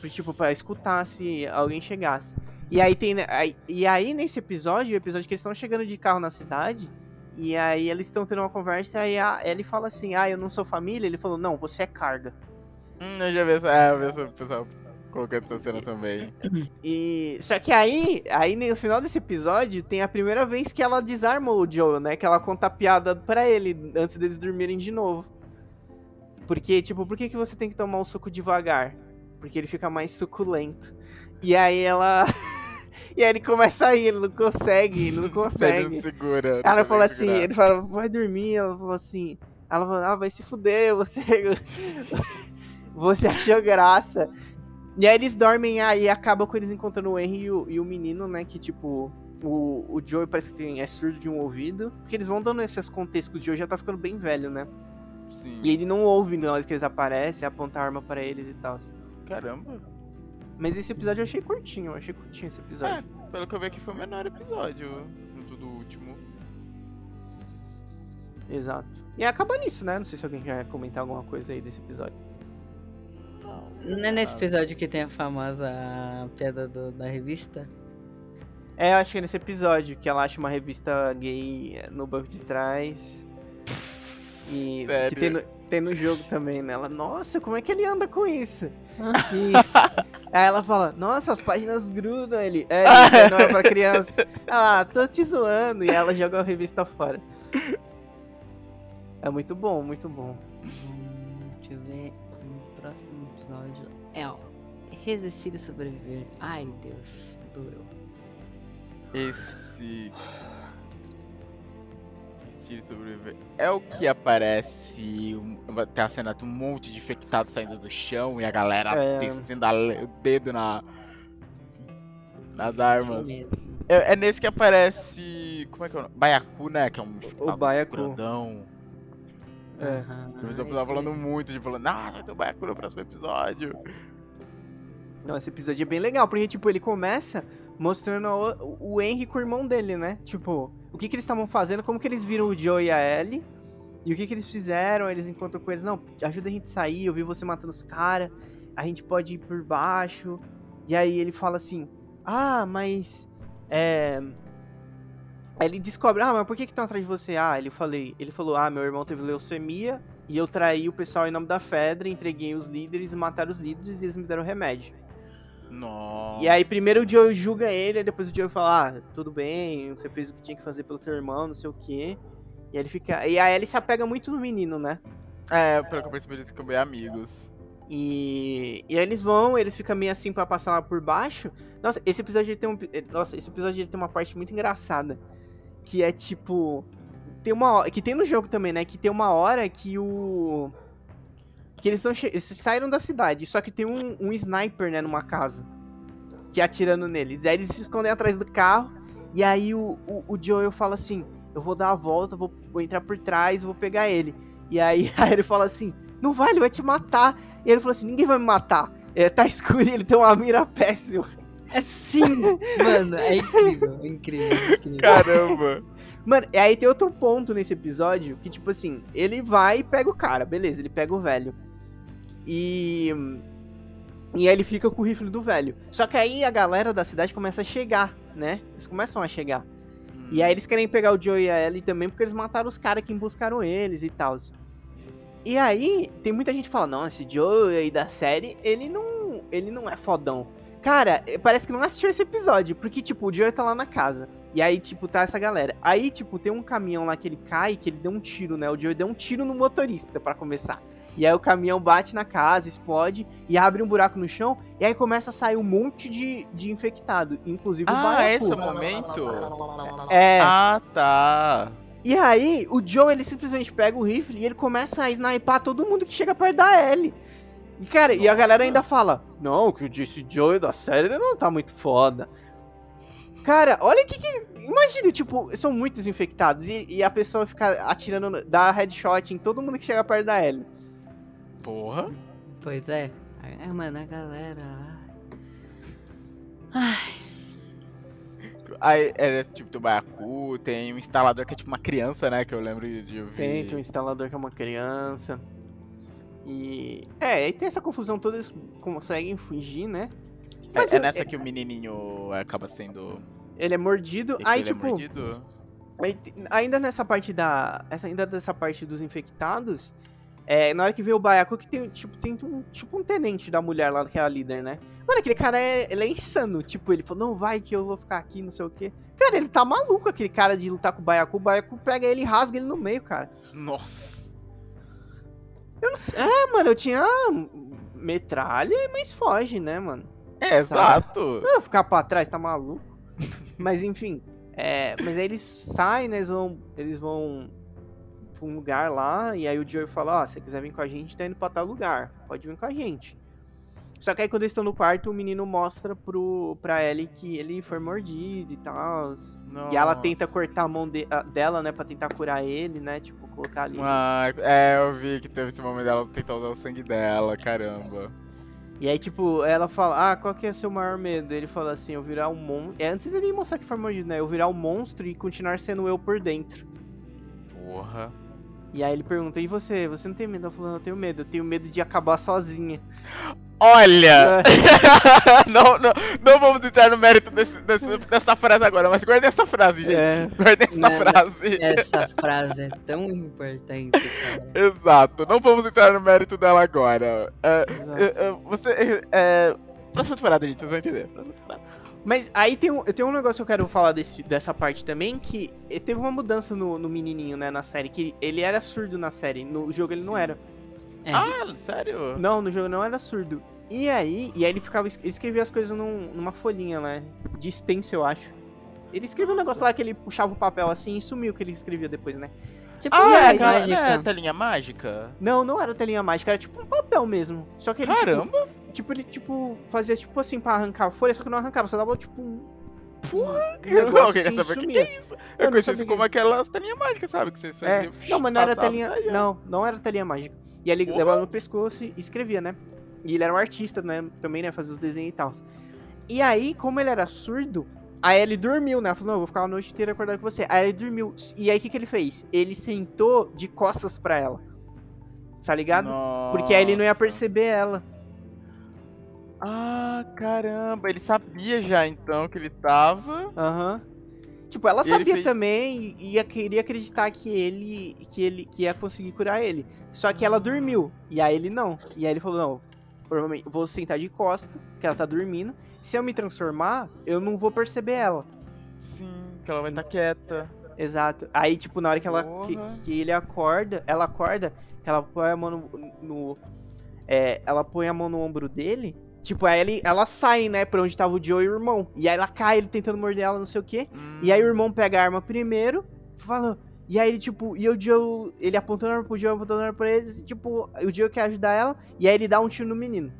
Pra, Tipo, pra escutar se alguém chegasse. E aí tem. aí- E aí, nesse episódio, o episódio que eles estão chegando de carro na cidade. E aí eles estão tendo uma conversa e a Ellie fala assim, ah, eu não sou família. Ele falou, não, você é carga. Hum, eu já vi essa. É, eu vi essa pessoal colocando essa cena também. E. Só que aí, aí no final desse episódio, tem a primeira vez que ela desarma o Joe, né? Que ela conta a piada pra ele antes deles dormirem de novo. Porque, tipo, por que, que você tem que tomar o suco devagar? Porque ele fica mais suculento. E aí ela. (laughs) e aí ele começa a ir, ele não consegue, ele não (laughs) Ele consegue. não segura. Ela falou assim, segurar. ele falou, vai dormir, ela falou assim. Ela falou, ah, vai se fuder, você. (laughs) você achou graça. E aí eles dormem aí acaba com eles encontrando o Henry e o, e o menino, né? Que tipo. O, o Joey parece que tem, é surdo de um ouvido. Porque eles vão dando esses contextos. O Joey já tá ficando bem velho, né? Sim. E ele não ouve na hora que eles aparecem, aponta a arma pra eles e tal. Caramba. Mas esse episódio eu achei curtinho, eu achei curtinho esse episódio. É, pelo que eu vi aqui foi o menor episódio junto do último. Exato. E acaba nisso, né? Não sei se alguém quer comentar alguma coisa aí desse episódio. Não é nesse episódio que tem a famosa piada do- da revista? É, eu acho que é nesse episódio que ela acha uma revista gay no banco de trás. E Sério? que tem no, tem no jogo também, né? Ela, nossa, como é que ele anda com isso? (laughs) E aí ela fala, nossa, as páginas grudam ele. É, isso não é pra criança. Ah, tô te zoando. E ela joga a revista fora. É muito bom, muito bom. Hum, deixa eu ver. No próximo episódio. É, ó. Resistir e sobreviver. Ai, Deus. Doeu. Esse. Sobreviver. É o que aparece. um- Tem a cena de um monte de infectados saindo do chão e a galera É. descendo o dedo na. Nas armas. É, é nesse que aparece. Como é que é o nome? Baiacu, né? Que é um infectado Baiacu. grandão. É. O pessoal esse tava falando muito, de falando, ah, vai ter o Baiacu no próximo episódio. Não, esse episódio é bem legal, porque, tipo, ele começa mostrando o, o Henry com o irmão dele, né? Tipo, o que que eles estavam fazendo, como que eles viram o Joe e a Ellie, e o que que eles fizeram, eles encontram com eles, não, ajuda a gente a sair, eu vi você matando os caras, a gente pode ir por baixo, e aí ele fala assim, ah, mas, é... Aí ele descobre, ah, mas por que que estão atrás de você? Ah, ele falei, ele falou, ah, meu irmão teve leucemia e eu traí o pessoal em nome da Fedra, entreguei os líderes, mataram os líderes e eles me deram remédio. Nossa. E aí primeiro o Joe julga ele, aí depois o Joe fala, ah, tudo bem, você fez o que tinha que fazer pelo seu irmão, não sei o quê. E aí ele fica. E a Ellie se apega muito no menino, né? É, pelo que eu percebi, eles ficam bem amigos. E, e aí eles vão, eles ficam meio assim pra passar lá por baixo. Nossa, esse episódio ele tem um. Nossa, esse episódio ele tem uma parte muito engraçada. Que é tipo. Tem uma hora. Que tem no jogo também, né? Que tem uma hora que o. Que eles, tão eles saíram da cidade, só que tem um, um sniper, né, numa casa. Que atirando neles. E aí eles se escondem atrás do carro. E aí o, o, o Joel fala assim: Eu vou dar a volta, vou, vou entrar por trás, vou pegar ele. E aí, (laughs) aí ele fala assim: Não vai, ele vai te matar. E ele falou assim: Ninguém vai me matar. É, tá (laughs) escuro e ele tem uma mira péssima. É sim, mano, é incrível, é incrível, é incrível. Caramba. Mano, e aí tem outro ponto nesse episódio que, tipo assim, ele vai e pega o cara, beleza, ele pega o velho. E. E aí ele fica com o rifle do velho. Só que aí a galera da cidade começa a chegar, né? Eles começam a chegar. E aí eles querem pegar o Joe e a Ellie também porque eles mataram os caras que emboscaram eles e tal. E aí, tem muita gente que fala, não, esse Joe aí da série, ele não. ele não é fodão. Cara, parece que não assistiu esse episódio, porque, tipo, o Joe tá lá na casa. E aí, tipo, tá essa galera. Aí, tipo, tem um caminhão lá que ele cai, que ele deu um tiro, né? O Joe deu um tiro no motorista para começar. E aí o caminhão bate na casa, explode e abre um buraco no chão. E aí começa a sair um monte de, de infectado, inclusive o Ah, Baiacu. esse é o momento? É. Ah, tá. E aí, o Joe, ele simplesmente pega o rifle e ele começa a sniper todo mundo que chega perto da Ellie. E, cara, e a galera ainda fala, não, que esse Joe da série ele não tá muito foda. Cara, olha que que... Imagina, tipo, são muitos infectados e, e a pessoa fica atirando, dá headshot em todo mundo que chega perto da Ellie. Porra. Pois é. É, mano, a galera. Ai, Aí, é tipo do Baiacu, tem um instalador que é tipo uma criança, né? Que eu lembro de ouvir. Tem, tem um instalador que é uma criança. E... É, aí tem essa confusão toda, eles conseguem fugir, né? Mas É, é nessa que o menininho acaba sendo. Ele é mordido, aí é tipo... mordido? Aí, te- ainda nessa parte da. Essa, ainda dessa parte dos infectados. É, na hora que vê o Baiacu que tem, tipo, tem um, tipo um tenente da mulher lá, que é a líder, né? Mano, aquele cara é, ele é insano. Tipo, ele falou, não vai que eu vou ficar aqui, não sei o quê. Cara, ele tá maluco, aquele cara de lutar com o Baiacu. O Baiacu pega ele e rasga ele no meio, cara. Nossa. Eu não sei. É, mano, eu tinha metralha, mas foge, né, mano? É, Sabe? exato. Eu ficar pra trás, tá maluco? Mas enfim, é, mas aí eles saem, né? Eles vão, eles vão pra um lugar lá, e aí o Joey fala, ó, se você quiser vir com a gente, tá indo pra tal lugar, pode vir com a gente. Só que aí quando eles estão no quarto, o menino mostra pro, pra Ellie que ele foi mordido e tal. E ela tenta cortar a mão de- a- dela, né, pra tentar curar ele, né, tipo, colocar ali. Ah, é, eu vi que teve esse momento dela tentar usar o sangue dela, caramba. E aí, tipo, ela fala, ah, qual que é o seu maior medo? Ele fala assim, eu virar um monstro. É, antes dele mostrar que foi mordido, né? Eu virar um monstro e continuar sendo eu por dentro. Porra. E aí ele pergunta, e você? Você não tem medo? Ela falou, não, eu tenho medo. Eu tenho medo de acabar sozinha. (laughs) Olha! (laughs) não, não, não vamos entrar no mérito desse, desse- dessa frase agora, mas guardem essa frase, gente. É. Guardem essa Não, frase. essa frase é tão importante, cara. Exato, não vamos entrar no mérito dela agora. É, Exato. é, é, você. É, é, próxima temporada, gente, vocês vão entender. Mas aí tem um, tem um negócio que eu quero falar desse, dessa parte também, que eh, teve uma mudança no, no menininho, né, na série, que ele era surdo na série, no jogo ele não era. É, Ah, sério? Não, no jogo não era surdo. E aí, e aí ele ficava, ele escrevia as coisas num- numa folhinha, né, de stencil, eu acho. Ele escreveu um negócio lá que ele puxava o papel assim e sumiu o que ele escrevia depois, né? tipo, Ah, E é aquela mágica. não é telinha mágica? Não, não era telinha mágica, era tipo um papel mesmo. Só que ele, tipo, Caramba! tipo, ele, tipo, fazia tipo assim pra arrancar a folha, só que não arrancava, só dava tipo um. Porra! um negócio Eu queria assim saber o que, que é isso. Eu Eu não conheci como que- aquelas telinhas mágicas, sabe? Que vocês É, faziam. não, mas não era telinha. Não, não era telinha mágica. E ele levava no pescoço e escrevia, né? E ele era um artista, né? Também, né? Fazia os desenhos e tal. E aí, como ele era surdo, aí ele dormiu, né? Ela falou, não, eu vou ficar a noite inteira acordado com você. Aí ele dormiu. E aí o que, que ele fez? Ele sentou de costas pra ela. Tá ligado? Porque aí ele não ia Nossa. perceber ela. Ah, caramba, ele sabia já então que ele tava. Aham. Tipo, ela E sabia fez- também e ia queria acreditar que ele que ele que ia conseguir curar ele. Só que ela dormiu e aí ele não. E aí ele falou: "Não, provavelmente vou sentar de costa, que ela tá dormindo. Se eu me transformar, eu não vou perceber ela". Sim, que ela vai estar quieta. Exato. Aí tipo, na hora que ela que, que ele acorda, ela acorda, que ela põe a mão no, no- é, ela põe a mão no ombro dele. Tipo, aí ele, ela sai, né, pra onde tava o Joe e o irmão. E aí ela cai, ele tentando morder ela, não sei o quê. E aí o irmão pega a arma primeiro, falou. E aí ele, tipo, e o Joe, ele apontando a arma pro Joe, apontando a arma pra eles, e, tipo, o Joe quer ajudar ela, e aí ele dá um tiro no menino.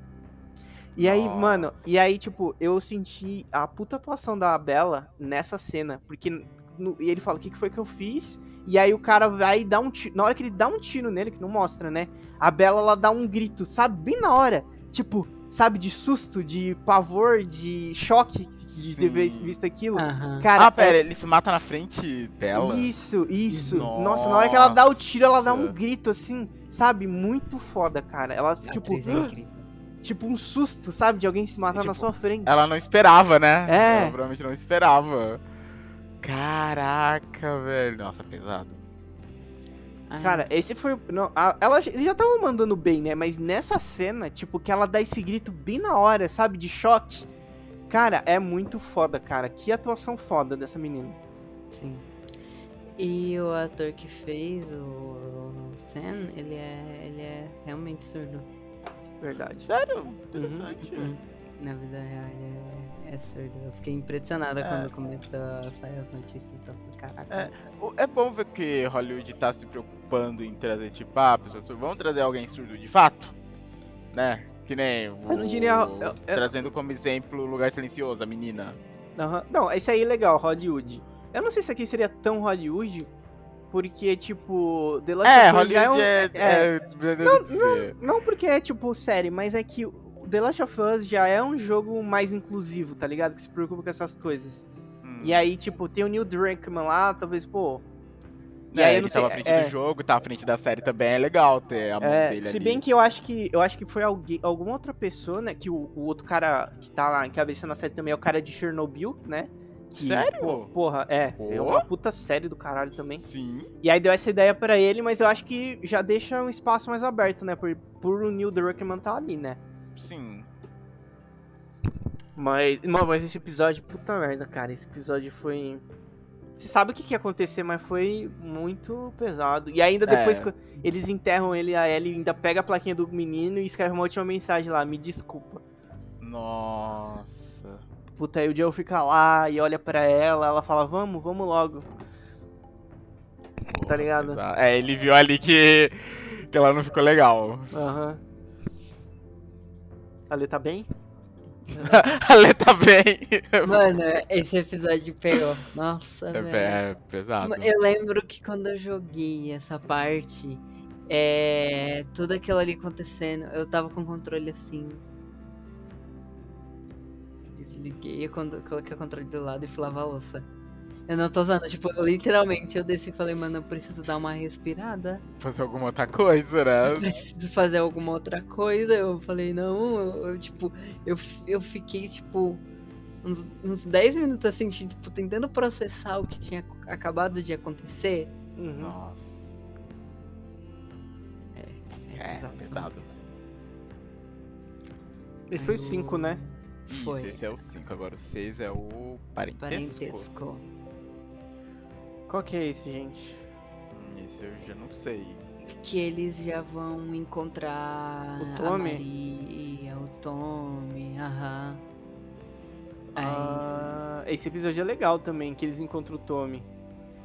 E aí, Nossa. mano, e aí, tipo, eu senti a puta atuação da Bella nessa cena, porque no- e ele fala, o que, que foi que eu fiz? E aí o cara vai dar um tiro, na hora que ele dá um tiro nele, que não mostra, né, a Bella, ela dá um grito, sabe, bem na hora, tipo, sabe, de susto, de pavor, de choque de ter visto aquilo. Aham. Cara, ah, pera, é- ele se mata na frente dela? isso, isso. Nossa. Nossa, na hora que ela dá o tiro, ela dá um grito assim, sabe? Muito foda, cara. Ela, A tipo, é (gasps) tipo um susto, sabe? De alguém se matar na Tipo, sua frente. Ela não esperava, né? É. Ela provavelmente não esperava. Caraca, velho. Nossa, pesado. Ah, Cara, esse foi. Não, a- ela eles já estavam mandando bem, né? Mas nessa cena, tipo, que ela dá esse grito bem na hora, sabe? De choque. Cara, é muito foda, cara. Que atuação foda dessa menina. Sim. E o ator que fez o, Sam, ele é, ele é realmente surdo. Verdade. Sério? Interessante. Hum, Na vida real, é, é surdo. Eu fiquei impressionada É. quando começou a sair as notícias. Então, caraca. É. É bom ver que Hollywood tá se preocupando em trazer, tipo, ah, pessoas. Vamos trazer alguém surdo de fato? Né? Que nem o... Eu não diria- eu- eu- Trazendo como exemplo o Lugar Silencioso, a menina. Aham. Não, esse aí é legal, Hollywood. Eu não sei se aqui seria tão Hollywood, porque, tipo, The Last É, of Us já é um. Hollywood é... é- é- Não, dizer. Não porque é, tipo, série, mas é que The Last of Us já é um jogo mais inclusivo, tá ligado? Que se preocupa com essas coisas. Hum. E aí, tipo, tem o Neil Druckmann lá, talvez, pô. E É, aí ele sei. tava à frente é, do jogo, tá à frente da série também, é legal ter a mão é, dele se ali. bem que eu acho que eu acho que foi alguém, alguma outra pessoa, né? Que o, o outro cara que tá lá encabeçando a série também é o cara de Chernobyl, né? Que, Sério? pô, porra, é. Pô. É uma puta série do caralho também. Sim. E aí deu essa ideia pra ele, mas eu acho que já deixa um espaço mais aberto, né? Por, por o Neil Druckmann tá ali, né? Sim. Mas, mano, mas esse episódio, puta merda, cara. Esse episódio foi. Você sabe o que, que ia acontecer, mas foi muito pesado. E ainda depois É. eles enterram ele, a Ellie ainda pega a plaquinha do menino e escreve uma última mensagem lá: me desculpa. Nossa. Puta, aí o Joe fica lá e olha pra ela, ela fala: vamos, vamos logo. Tá ligado? É, ele viu ali que, que ela não ficou legal. Aham. Ali tá bem? (laughs) a Lê tá bem. Mano, esse episódio pegou. Nossa, É, velho. é pesado. Eu lembro que quando eu joguei essa parte, é, tudo aquilo ali acontecendo, eu tava com o controle assim. Desliguei, quando coloquei o controle do lado e fui lavar a louça. Eu não tô usando, tipo, literalmente eu desci e falei, mano, eu preciso dar uma respirada. Fazer alguma outra coisa, né? Eu preciso fazer alguma outra coisa. Eu falei, não, eu, eu, tipo, eu, eu fiquei, tipo, uns, uns 10 minutos assim, tipo, tentando processar o que tinha acabado de acontecer. Uhum. Nossa, é pesado. pesado. Esse foi o 5, né? Foi. Isso, esse é o 5. Agora o 6 é o parentesco. Parentesco. Qual que é esse, gente? Hum, Esse eu já não sei. Que eles já vão encontrar O a Tommy? Maria, o Tommy, aham. Aí, Ah, esse episódio é legal também, que eles encontram o Tommy.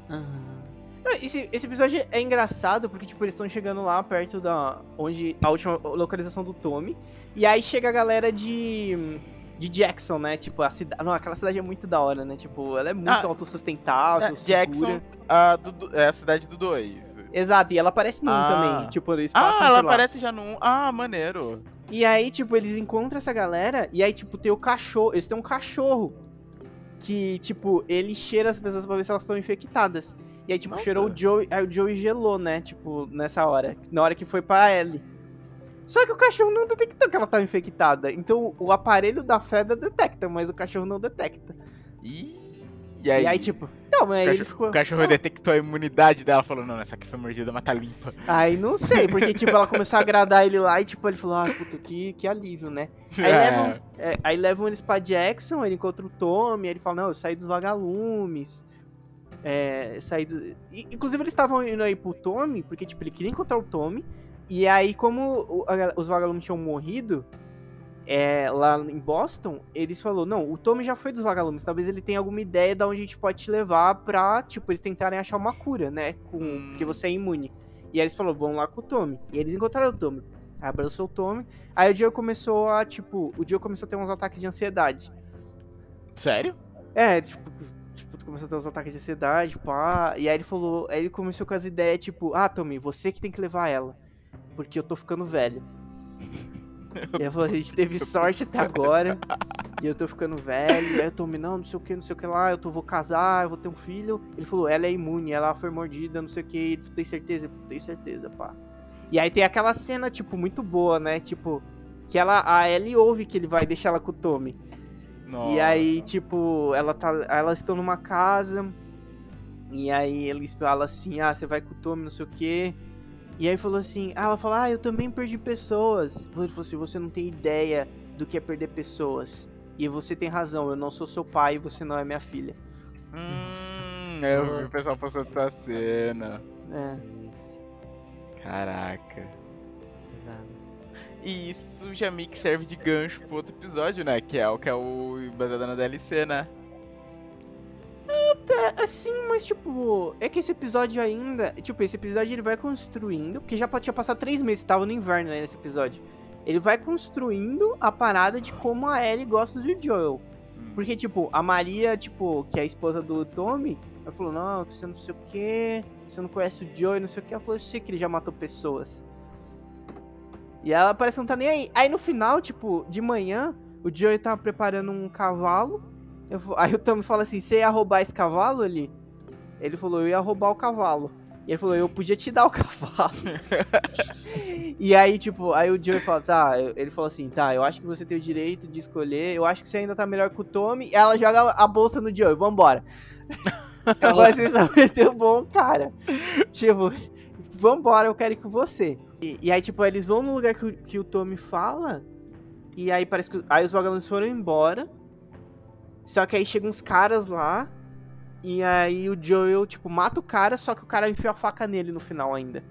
aham. Ah, Esse, esse episódio é engraçado porque, tipo, eles estão chegando lá perto da. onde. a última localização do Tommy. E aí chega a galera de. De Jackson, né? Tipo, a cidade. Não, aquela cidade é muito da hora, né? Tipo, ela é muito Ah, autossustentável, É. Jackson a do, é a cidade do 2. Exato, e ela aparece no 1 Ah. também. Tipo, eles passam Ah, ela aparece já no 1. Ah, maneiro. E aí, tipo, eles encontram essa galera e aí, tipo, tem o cachorro. Eles têm um cachorro. Que, tipo, ele cheira as pessoas pra ver se elas estão infectadas. E aí, tipo, Nossa. cheirou o Joey. Aí o Joey gelou, né? Tipo, nessa hora. Na hora que foi pra Ellie. Só que o cachorro não detectou que ela tava infectada. Então o aparelho da feda detecta, mas o cachorro não detecta. Ih, E aí, E aí, tipo, não, mas cachorro, ele ficou. o cachorro "Ah." detectou a imunidade dela falou, não, essa aqui foi mordida, mas tá limpa. Aí não sei, porque, tipo, ela começou a agradar ele lá e, tipo, ele falou, ah, puta, que, que alívio, né? Aí, É. levam, é, aí levam eles pra Jackson, ele encontra o Tommy, aí ele fala, não, eu saí dos vagalumes. É, saí do... e, Inclusive eles estavam indo aí pro Tommy, porque tipo, ele queria encontrar o Tommy. E aí, como os vagalumes tinham morrido é, lá em Boston, eles falou, não, o Tommy já foi dos vagalumes, talvez ele tenha alguma ideia de onde a gente pode te levar pra, tipo, eles tentarem achar uma cura, né? Com, Hum. Porque você é imune. E aí eles falaram, vamos lá com o Tommy. E eles encontraram o Tommy. Aí abraçou o Tommy. Aí o Joe começou a, tipo, o Joe começou a ter uns ataques de ansiedade. Sério? É, tipo, tipo, começou a ter uns ataques de ansiedade, pá. E aí ele falou, aí ele começou com as ideias, tipo, ah, Tommy, você que tem que levar ela. Porque eu tô ficando velho. (laughs) E ele falou, a gente teve sorte até agora. E eu tô ficando velho. Aí o Tommy, não, não sei o que, não sei o que lá, eu tô, vou casar, eu vou ter um filho. Ele falou, ela é imune, ela foi mordida, não sei o que. Ele falou, tem certeza? Ele falou, tem certeza, pá. E aí tem aquela cena, tipo, muito boa, né? Tipo, que ela, a Ellie ouve que ele vai deixar ela com o Tommy. Nossa. E aí, tipo, ela tá, elas estão numa casa. E aí eles falam assim: "Ah, você vai com o Tommy, não sei o quê". E aí falou assim: "Ah, ela falou: "Ah, eu também perdi pessoas". Ele falou assim: "Você não tem ideia do que é perder pessoas". E você tem razão, eu não sou seu pai e você não é minha filha. Hum, eu vi o pessoal postando essa cena. É. Caraca. exato. E isso já meio que serve de gancho pro outro episódio, né? Que é o que é o baseado na DLC, né? É, assim, mas tipo, é que esse episódio ainda. Tipo, esse episódio ele vai construindo. Porque já tinha passado três meses, tava no inverno né, nesse episódio. Ele vai construindo a parada de como a Ellie gosta do Joel. Hum. Porque, tipo, a Maria, tipo, que é a esposa do Tommy, ela falou, não, você não sei o que, você não conhece o Joey, não sei o que. Ela falou, eu sei que ele já matou pessoas. E ela parece que não tá nem aí. Aí no final, tipo, de manhã, o Joey tava preparando um cavalo. Eu aí o Tommy fala assim, você ia roubar esse cavalo ali? Ele falou, eu ia roubar o cavalo. E ele falou, eu podia te dar o (laughs) cavalo. e aí, tipo, aí o Joey fala, tá, ele falou assim, tá, eu acho que você tem o direito de escolher, eu acho que você ainda tá melhor que o Tommy. E ela joga a bolsa no Joey, vambora. Agora vocês só meteu bom, cara. Tipo, vambora, eu quero ir com você. E, e aí, tipo, eles vão no lugar que, o- que o Tommy fala. E aí parece que. Aí os vagalumes foram embora. Só que aí chegam uns caras lá. E aí o Joel, tipo, mata o cara, só que o cara enfia a faca nele no final ainda.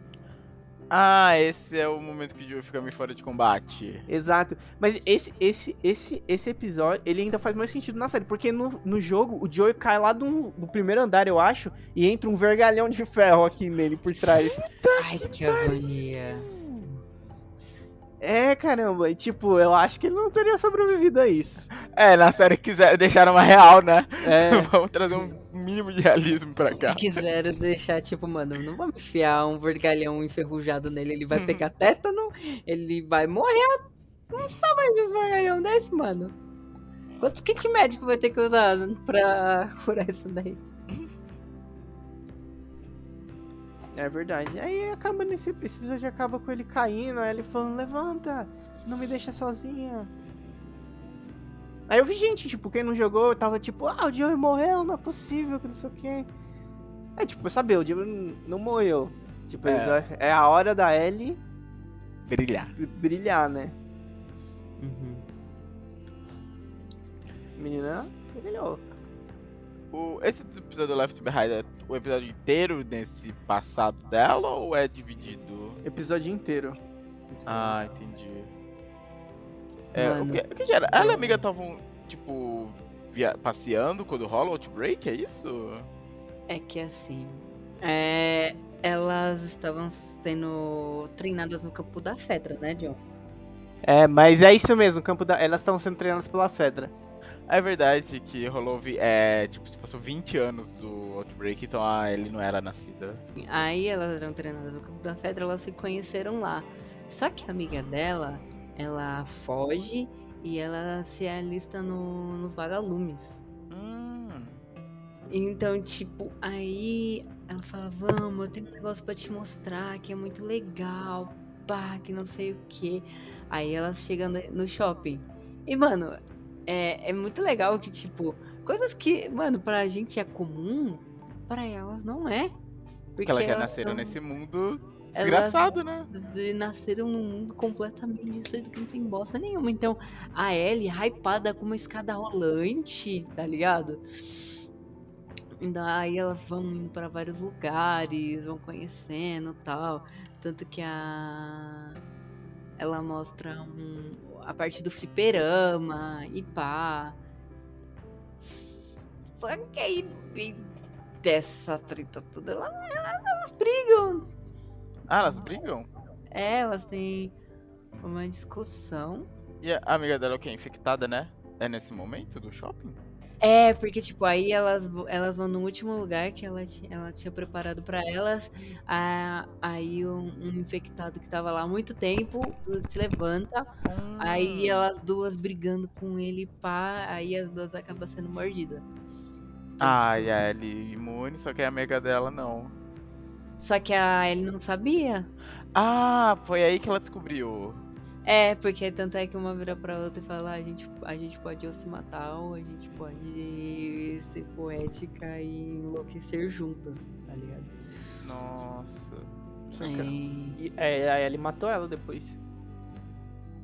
Ah, esse é o momento que o Joe fica meio fora de combate. Exato. Mas esse, esse, esse, esse episódio, ele ainda faz mais sentido na série. Porque no, no jogo, o Joey cai lá do, do primeiro andar, eu acho, e entra um vergalhão de ferro aqui nele por trás. Ai, que agonia. É, caramba, e tipo, eu acho que ele não teria sobrevivido a isso. É, na série quiser deixaram uma real, né? É, (laughs) Vamos trazer um mínimo de realismo pra cá. Se quiser deixar, tipo, mano, não vamos enfiar um vergalhão enferrujado nele, ele vai pegar (laughs) tétano, ele vai morrer. Uns tamanhos de uns vergalhão desse, mano. Quantos kit médico vai ter que usar pra (laughs) curar isso daí? É verdade. Aí acaba nesse esse episódio acaba com ele caindo, aí ele falando, levanta, não me deixa sozinha. Aí eu vi gente, tipo, quem não jogou, tava tipo, ah, o Joey morreu, não é possível, que não sei o que. É tipo, saber, o Joey não- morreu. Tipo, É. é a hora da Ellie Brilhar. brilhar, né? Uhum. Menina brilhou. O, esse episódio do Left Behind é o episódio inteiro nesse passado dela ou é dividido? Episódio inteiro. Ah, entendi. É, o, Mano, que, o que era? Ela e a amiga estavam, tipo, via- passeando quando rola o Outbreak, é isso? É que assim. É, elas estavam sendo treinadas no campo da Fedra, né, John? É, mas é isso mesmo, o campo da... elas estão sendo treinadas pela Fedra. É verdade que rolou, é, tipo, se passou 20 anos do Outbreak, então a Ellie não era nascida. Aí elas eram treinadas no campo da Fedra, elas se conheceram lá. Só que a amiga dela, ela foge e ela se alista no- nos vagalumes. Hum, Então, tipo, aí ela fala, vamos, eu tenho um negócio pra te mostrar que é muito legal, pá, que não sei o que. Aí elas chegam no shopping. E, mano, é, é muito legal que, tipo, Coisas que, mano, pra gente é comum, pra elas não é. Porque elas já nasceram são- nesse mundo elas desgraçado, né? nasceram num mundo completamente destruído que não tem bosta nenhuma. Então, a Ellie, hypada com uma escada rolante, tá ligado? Daí elas vão indo pra vários lugares, vão conhecendo tal. Tanto que a. Ela mostra um- a parte do fliperama e pá. Só que aí, dessa treta toda, ela- ela- elas brigam. Ah, elas brigam? É, elas têm uma discussão. E a amiga dela é o quê? Infectada, né? É nesse momento do shopping? É, porque, tipo, aí elas, elas vão no último lugar que ela, ti- ela tinha preparado pra elas. a- aí um, um infectado que tava lá há muito tempo se levanta. Aí Hum. elas duas brigando com ele, pá. Aí as duas acabam sendo mordidas. Ah, e a Ellie imune, só que a amiga dela não. Só que a Ellie não sabia. Ah, foi aí que ela descobriu. É, porque tanto é que uma vira pra outra e fala, "Ah, a gente, a gente pode ou se matar ou a gente pode ser poética e enlouquecer juntas, tá ligado? Nossa. Aí- E é, aí ele matou ela depois.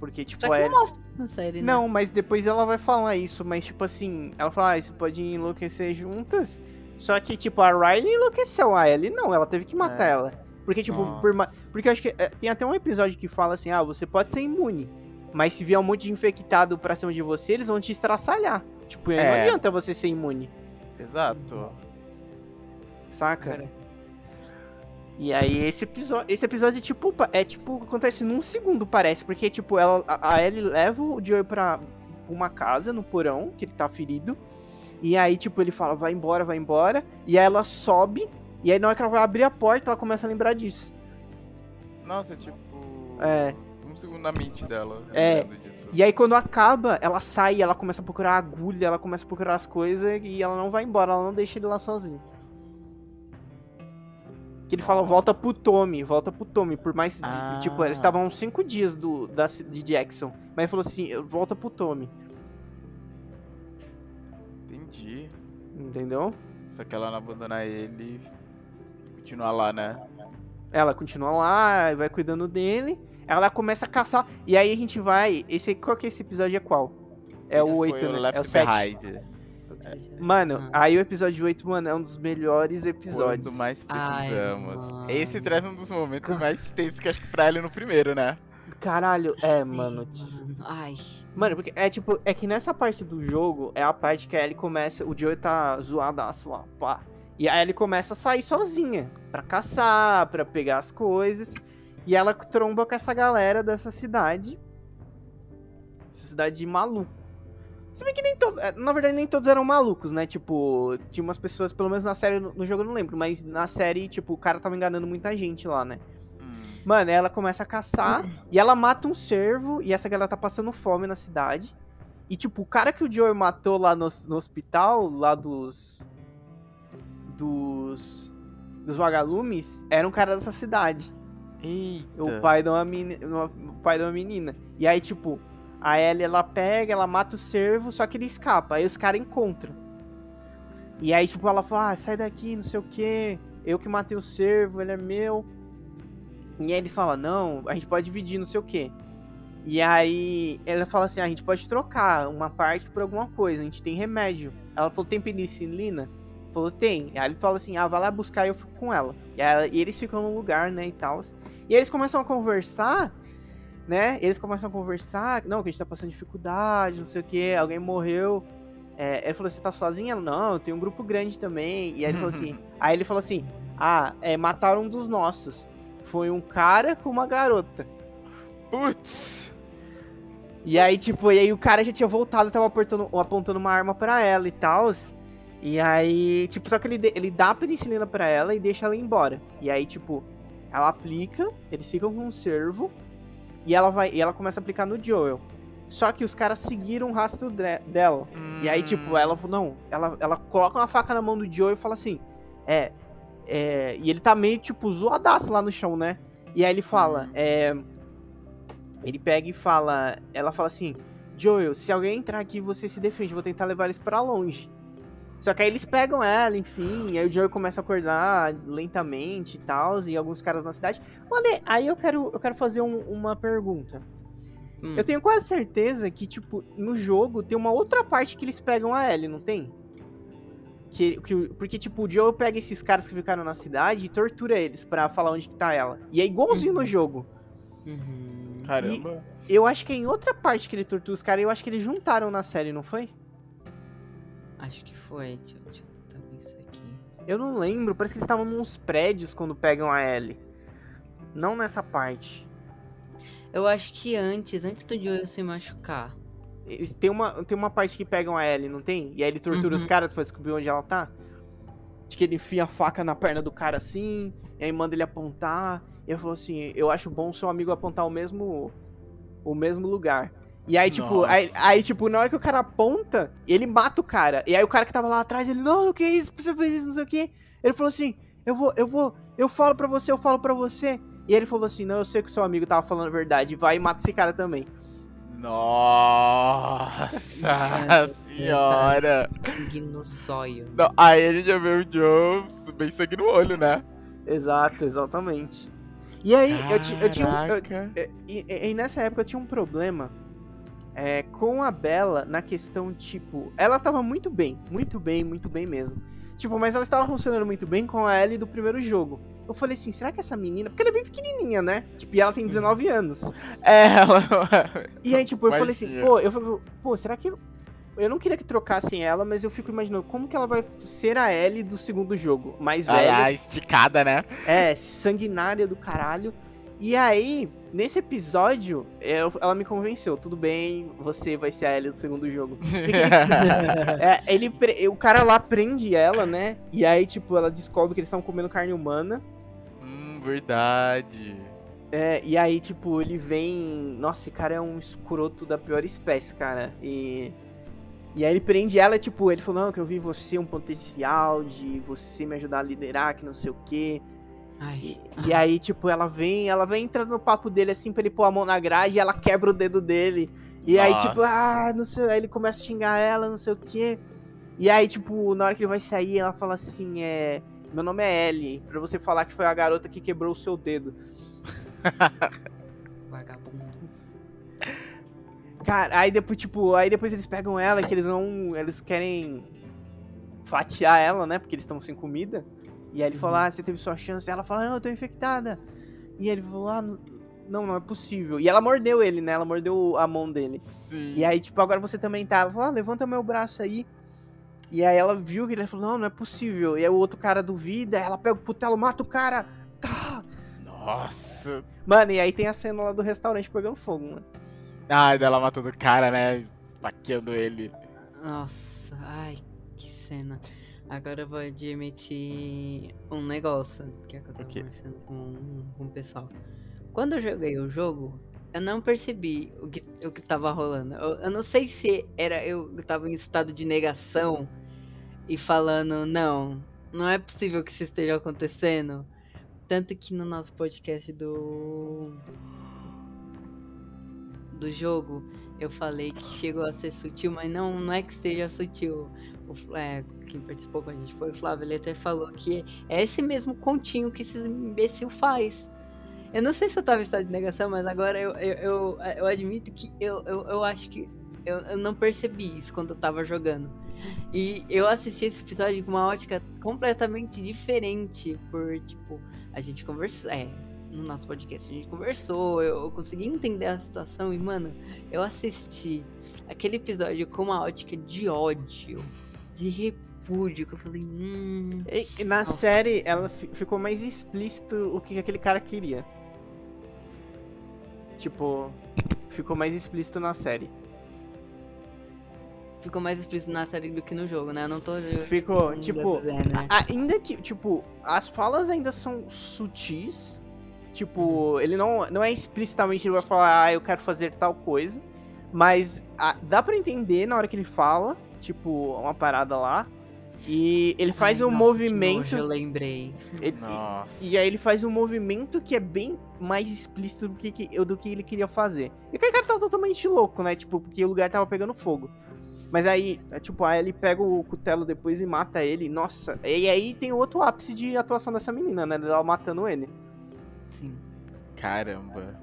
Porque, tipo, Só que a não Ellie- mostra na série, né? Não, mas depois ela vai falar isso, mas tipo assim, ela fala, ah, você pode enlouquecer juntas. Só que, tipo, a Riley enlouqueceu a Ellie, não, ela teve que matar É. ela. Porque, tipo, por ma- porque eu acho que é, tem até um episódio que fala assim, ah, você pode ser imune, mas se vier um monte de infectado pra cima de você, eles vão te estraçalhar. Tipo, aí não É. adianta você ser imune, Exato. saca? Cara. E aí esse episódio, esse episódio é tipo, é tipo acontece num segundo parece, porque tipo ela a, a Ellie leva o Joey pra uma casa no porão, que ele tá ferido. E aí tipo ele fala, vai embora, vai embora, e aí ela sobe, e aí na hora que ela vai abrir a porta, ela começa a lembrar disso. Nossa, tipo. É. Um segundo na mente dela. É. lembrando disso. E aí quando acaba, ela sai, ela começa a procurar a agulha, ela começa a procurar as coisas e ela não vai embora, ela não deixa ele lá sozinho. Que ele fala, volta pro Tommy, volta pro Tommy, por mais. Ah. Tipo, eles estavam 5 dias do, da, de Jackson. Mas ele falou assim, volta pro Tommy. Entendi. Entendeu? Só que ela não abandona ele continua lá, né? Ela continua lá, vai cuidando dele. Ela começa a caçar. E aí a gente vai. Esse, qual que é esse episódio? É qual? É o Foi 8, né? É o 7. Behind. Mano, Ah. aí o episódio 8, mano, é um dos melhores episódios. Quando mais Ai, precisamos. mano. Esse traz um dos momentos mais tensos que acho que pra ele no primeiro, né? Caralho, é, mano. Mano, Ai. Mano, porque é tipo, é que nessa parte do jogo é a parte que a Ellie começa. O Joey tá zoadaço lá, pá. E a Ellie começa a sair sozinha pra caçar, pra pegar as coisas. E ela tromba com essa galera dessa cidade. Essa cidade de maluco. Se bem que nem todos. Na verdade, nem todos eram malucos, né? Tipo, tinha umas pessoas, pelo menos na série, no jogo eu não lembro, mas na série, tipo, o cara tava enganando muita gente lá, né? Hum. Mano, ela começa a caçar e ela mata um cervo e essa galera tá passando fome na cidade. E tipo, o cara que o Joey matou lá no, no hospital, lá dos. Dos. dos vagalumes, era um cara dessa cidade. Eita. O pai de uma menina. O pai de uma menina. E aí, tipo, a Ellie ela pega, ela mata o cervo, só que ele escapa. Aí os caras encontram. E aí, tipo, ela fala, ah, sai daqui, não sei o que. Eu que matei o cervo, ele é meu. E aí eles falam, não, a gente pode dividir, não sei o que. E aí ela fala assim, ah, a gente pode trocar uma parte por alguma coisa, a gente tem remédio. Ela falou, tem penicilina? Falou, tem. Aí ele fala assim, ah, vai lá buscar e eu fico com ela. E, ela- e eles ficam no lugar, né, e tal. E eles começam a conversar, né? Eles começam a conversar, não, que a gente tá passando dificuldade, não sei o que, alguém morreu. É, ele falou, você tá sozinha? Ela, não, tenho um grupo grande também. E aí ele falou assim, (laughs) aí ele falou assim, ah, é, mataram um dos nossos. Foi um cara com uma garota. Putz. E aí, tipo, e aí o cara já tinha voltado, tava apertando, apontando uma arma pra ela e tal. E aí, tipo, só que ele, ele dá a penicilina pra ela e deixa ela ir embora. E aí, tipo, ela aplica, eles ficam com um servo e ela vai e ela começa a aplicar no Joel. Só que os caras seguiram o rastro dela. E aí, tipo, Hum. ela não, ela, ela coloca uma faca na mão do Joel e fala assim: É. é e ele tá meio, tipo, zoadaço lá no chão, né? E aí ele fala: Hum. É. Ele pega e fala. Ela fala assim: Joel, se alguém entrar aqui, você se defende. Vou tentar levar eles pra longe. Só que aí eles pegam ela, enfim, aí o Joey começa a acordar lentamente e tal, e alguns caras na cidade. Olha, aí eu quero, eu quero fazer um- uma pergunta. Hum. Eu tenho quase certeza que, tipo, no jogo tem uma outra parte que eles pegam a Ellie, não tem? Que, que- porque, tipo, o Joe pega esses caras que ficaram na cidade e tortura eles pra falar onde que tá ela. E é igualzinho no Uhum. jogo. Uhum. Caramba. Eu acho que é em outra parte que ele tortura os caras, eu acho que eles juntaram na série, não foi? Acho que foi. Deixa, eu- deixa eu tentar ver isso aqui. Eu não lembro, parece que eles estavam nos prédios quando pegam a Ellie. Não nessa parte. Eu acho que antes, antes do Joel se machucar. Eles, tem, uma, tem uma parte que pegam a Ellie, não tem? E aí ele tortura os Uhum. caras pra descobrir onde ela tá. Acho que ele enfia a faca na perna do cara assim, e aí manda ele apontar. E eu falo assim, eu acho bom seu amigo apontar o mesmo. o mesmo lugar. E aí, tipo, aí, aí, tipo, na hora que o cara aponta, ele mata o cara. E aí o cara que tava lá atrás, ele, não, não, que isso, você fez isso, não sei o que. Ele falou assim, eu vou, eu vou, eu falo pra você, eu falo pra você. E ele falou assim, não, eu sei que seu amigo tava falando a verdade, vai e mata esse cara também. Nossa senhora. Sangue no zóio. Não, aí a gente já vê o Joe bem sangue no olho, né? Exato, exatamente. E aí, eu, eu tinha um. eu- Caraca. e, e- e nessa época eu tinha um problema é, com a Bela na questão, tipo, ela tava muito bem, muito bem, muito bem mesmo. Tipo, mas ela estava funcionando muito bem com a Ellie do primeiro jogo. Eu falei assim, será que essa menina. Porque ela é bem pequenininha, né? Tipo, e ela tem 19 anos. É, ela. (laughs) E aí, tipo, eu Mas falei assim, pô, eu falei, pô, será que. Eu não queria que trocassem ela, mas eu fico imaginando como que ela vai ser a Ellie do segundo jogo. Mais Ah, velha, a esticada, né? é, sanguinária do caralho. E aí, nesse episódio, eu- ela me convenceu. Tudo bem, você vai ser a Ellie do segundo jogo. (laughs) É, ele, o cara lá prende ela, né? E aí, tipo, ela descobre que eles estão comendo carne humana. hum, verdade. É, e aí, tipo, ele vem. Nossa, esse cara é um escroto da pior espécie, cara. E. E aí ele prende ela, tipo, ele falou, não, que eu vi você um potencial de você me ajudar a liderar, que não sei o quê. Ai. E, e aí, tipo, ela vem, ela vem entrando no papo dele assim pra ele pôr a mão na grade e ela quebra o dedo dele. E aí, Nossa. tipo, ah, não sei, aí ele começa a xingar ela, não sei o quê. E aí, tipo, na hora que ele vai sair, ela fala assim, é. Meu nome é Ellie, pra você falar que foi a garota que quebrou o seu dedo. (laughs) Vagabundo. Cara, aí depois, tipo, aí depois eles pegam ela, que eles vão. Eles querem fatiar ela, né? Porque eles estão sem comida. E aí ele fala, ah, você teve sua chance. E ela fala, não, eu tô infectada. E ele falou, ah, não, não, é possível. E ela mordeu ele, né? Ela mordeu a mão dele. Sim. E aí, tipo, agora você também tá. Ela falou, ah, levanta meu braço aí. E aí ela viu que ele falou, não, não é possível. E aí o outro cara duvida, ela pega o cutelo, mata o cara. Tá. Nossa. Mano, e aí tem a cena lá do restaurante pegando fogo, mano. Ai, dela matando o cara, né? Paqueando ele. Nossa, ai, que cena. Agora eu vou admitir um negócio que é que eu tô O quê? conversando com, com o pessoal. Quando eu joguei o jogo, eu não percebi o que, o que tava rolando. Eu, eu não sei se era eu que tava em estado de negação e falando, não, não é possível que isso esteja acontecendo. Tanto que no nosso podcast do. do jogo, eu falei que chegou a ser sutil, mas não, não é que esteja sutil. O, é, quem participou com a gente foi o Flávio, ele até falou que é esse mesmo continho que esse imbecil faz. Eu não sei se eu tava em estado de negação, mas agora eu, eu, eu, eu admito que eu, eu, eu acho que eu, eu não percebi isso quando eu tava jogando. E eu assisti esse episódio com uma ótica completamente diferente, por, tipo, a gente conversou, é, no nosso podcast a gente conversou, eu, eu consegui entender a situação e, mano, eu assisti aquele episódio com uma ótica de ódio, de repúdio, que eu falei, hum... E, na Nossa. série, ela fi- ficou mais explícito o que aquele cara queria. Tipo, ficou mais explícito na série. Ficou mais explícito na série do que no jogo, né? Eu não tô... Ficou, Hum, tipo, é, né? a- ainda que, tipo, as falas ainda são sutis. Tipo, ele não, não é explicitamente ele vai falar, ah, eu quero fazer tal coisa. Mas ah, dá pra entender na hora que ele fala, tipo, uma parada lá. E ele faz Ai, um nossa, movimento. eu lembrei. ele-. E aí ele faz um movimento que é bem mais explícito do que, que- do que ele queria fazer. E aquele cara tava totalmente louco, né? Tipo, porque o lugar tava pegando fogo. Mas aí, é, tipo, a Ellie pega o cutelo depois e mata ele. Nossa, e aí tem outro ápice de atuação dessa menina, né? Ela matando ele. Sim. Caramba.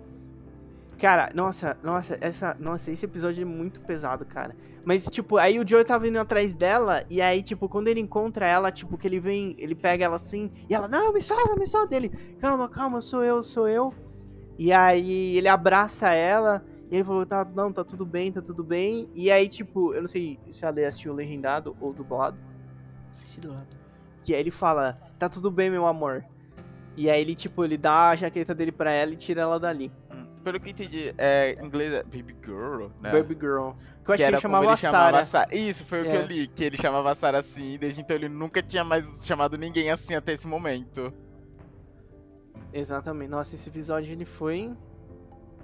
Cara, nossa, nossa, essa, nossa, esse episódio é muito pesado, cara. Mas tipo, aí o Joe tá vindo atrás dela e aí tipo, quando ele encontra ela, tipo, que ele vem, ele pega ela assim e ela, não, me solta, me solta dele. Calma, calma, sou eu, sou eu. E aí ele abraça ela e ele falou, tá, não, tá tudo bem, tá tudo bem. E aí tipo, eu não sei se a Lê assistiu legendado ou dublado, Assisti do lado. que aí ele fala, tá tudo bem, meu amor. E aí ele tipo, ele dá a jaqueta dele pra ela e tira ela dali. Pelo que eu entendi, é, em inglês é Baby Girl, né? Baby Girl. Que eu achei que ele chamava ele Sarah. Sa- Isso, foi o que É. eu li, que ele chamava Sarah assim, e desde então ele nunca tinha mais chamado ninguém assim até esse momento. Exatamente. Nossa, esse episódio ele foi.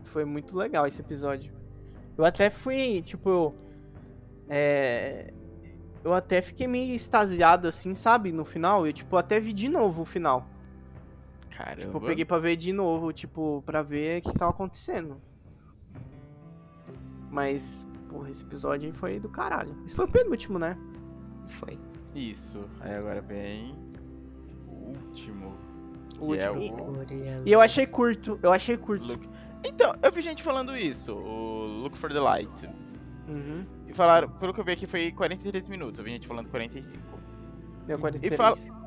Foi muito legal esse episódio. Eu até fui, tipo. É. Eu até fiquei meio extasiado assim, sabe? No final. Eu, tipo, até vi de novo o final. Caramba. Tipo, eu peguei pra ver de novo, tipo, pra ver o que tava acontecendo. Mas, porra, esse episódio aí foi do caralho. Esse foi o penúltimo, né? Foi. Isso, aí agora vem o último. O que é último. o E eu achei curto, eu achei curto. Look. Então, eu vi gente falando isso, o Look for the Light. Uhum. E falaram, pelo que eu vi aqui foi 43 minutos, eu vi gente falando 45. Deu 43. fala-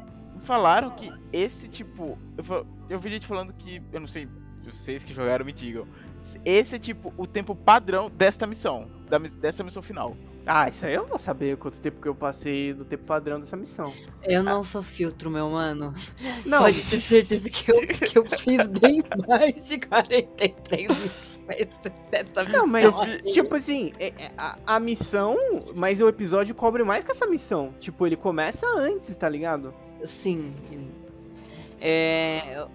Falaram que esse tipo. Eu, eu vi gente falando que. Eu não sei, vocês que jogaram me digam. Esse é tipo o tempo padrão desta missão. Da, dessa missão final. Ah, isso aí eu não vou saber quanto tempo que eu passei do tempo padrão dessa missão. Eu não sou filtro, meu mano. Não, Pode ter certeza que eu, que eu fiz bem (laughs) mais de 43 dessa (laughs) Não, mas, missão aí. tipo assim, é- é- a, a missão, mas o episódio cobre mais que essa missão. Tipo, ele começa antes, tá ligado? Sim. É,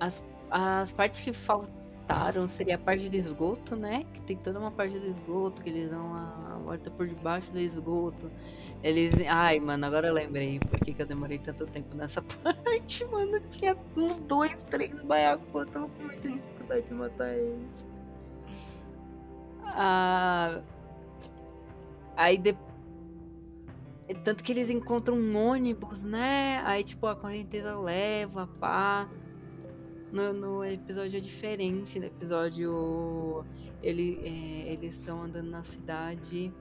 as, as partes que faltaram seria a parte do esgoto, né? Que tem toda uma parte do esgoto, que eles dão a volta por debaixo do esgoto. Eles. Ai, mano, agora eu lembrei por que, que eu demorei tanto tempo nessa (laughs) parte, mano. Tinha uns dois, três baiacos, eu tava com muita dificuldade de matar eles. Ah, aí depois. Tanto que eles encontram um ônibus, né? Aí, tipo, a correnteza leva, pá. No, no episódio é diferente. No episódio, ele, é, eles estão andando na cidade.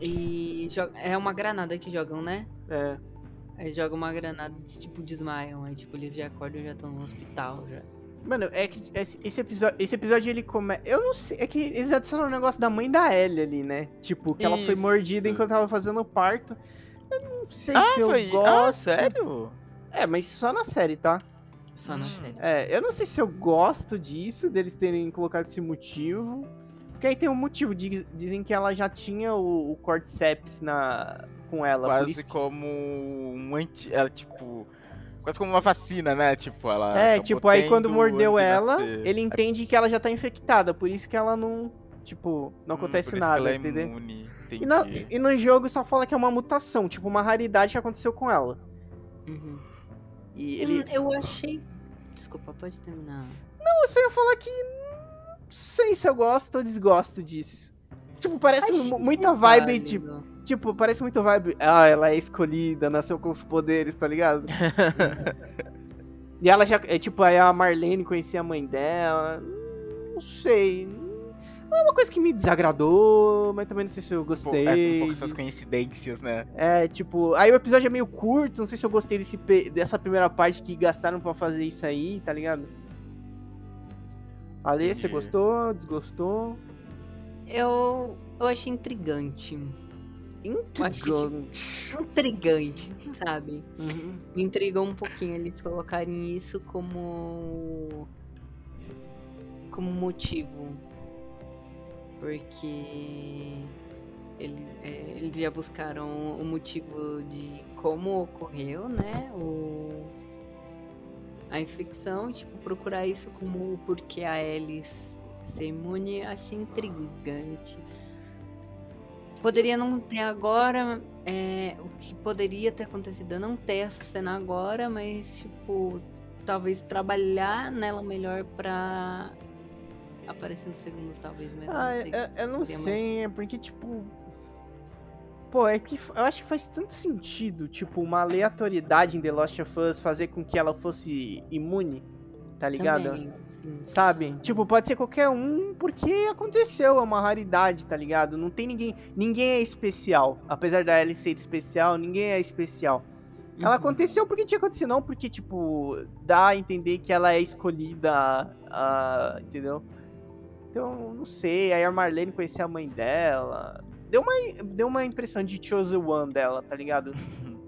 E é uma granada que jogam, né? É. Aí jogam uma granada e, tipo, desmaiam. Aí, tipo, eles já acordam e já estão no hospital, já. Mano, é que esse, episódio, esse episódio ele começa. Eu não sei. É que eles adicionaram um negócio da mãe da Ellie ali, né? Tipo, que ela foi Isso. mordida enquanto tava fazendo o parto. Eu não sei ah, se eu foi. Ah, gosto. sério? É, mas só na série, tá? Só na Hum. série. É, eu não sei se eu gosto disso, deles terem colocado esse motivo. Porque aí tem um motivo, diz- dizem que ela já tinha o, o Cordyceps na, com ela, por Quase isso que... como um anti. Ela, tipo. Quase como uma vacina, né? Tipo, ela. É, acabou tipo, aí quando mordeu ela, nascer. ele entende que ela já tá infectada, por isso que ela não, tipo, não Hum, acontece que nada, é entendeu? imune, E, na- e no jogo só fala que é uma mutação, tipo, uma raridade que aconteceu com ela. Uhum. E ele... Hum, eu achei. Desculpa, pode terminar. Não, eu só ia falar que... Não sei se eu gosto ou desgosto disso. Tipo, parece Achei mu- muita vibe, válido. tipo... Tipo, parece muito vibe. Ah, ela é escolhida, nasceu com os poderes, tá ligado? (laughs) e ela já. É tipo, aí a Marlene conhecia a mãe dela. Não sei. Não é uma coisa que me desagradou, mas também não sei se eu Pô, gostei. é um pouco essas coincidências, né? É, tipo. Aí o episódio é meio curto, não sei se eu gostei desse, dessa primeira parte que gastaram pra fazer isso aí, tá ligado? Ale, você Entendi. gostou? Desgostou? Eu, eu achei intrigante. Intrigante. (laughs) Intrigante, sabe? Uhum. Me intrigou um pouquinho eles colocarem isso como. como motivo. Porque. Ele, é, eles já buscaram o motivo de como ocorreu, né? O, a infecção, tipo, procurar isso como o porquê a Alice ser imune, achei intrigante. Poderia não ter agora, é, o que poderia ter acontecido é não ter essa cena agora, mas tipo, talvez trabalhar nela melhor pra aparecer no segundo, talvez, mas Ah, não sei. eu, eu não sei, é porque, tipo. Pô, é que eu acho que faz tanto sentido, tipo, uma aleatoriedade em The Last of Us fazer com que ela fosse imune, tá ligado? Também, sim. Sabe? Sim. Tipo, pode ser qualquer um, porque aconteceu, é uma raridade, tá ligado? Não tem ninguém. Ninguém é especial. Apesar da Ellie ser especial, ninguém é especial. Ela Uhum. aconteceu porque tinha acontecido, não porque, tipo, dá a entender que ela é escolhida, ah, entendeu? Então, não sei. Aí a Marlene conhecia a mãe dela. Deu uma, deu uma impressão de Chosen One dela, tá ligado?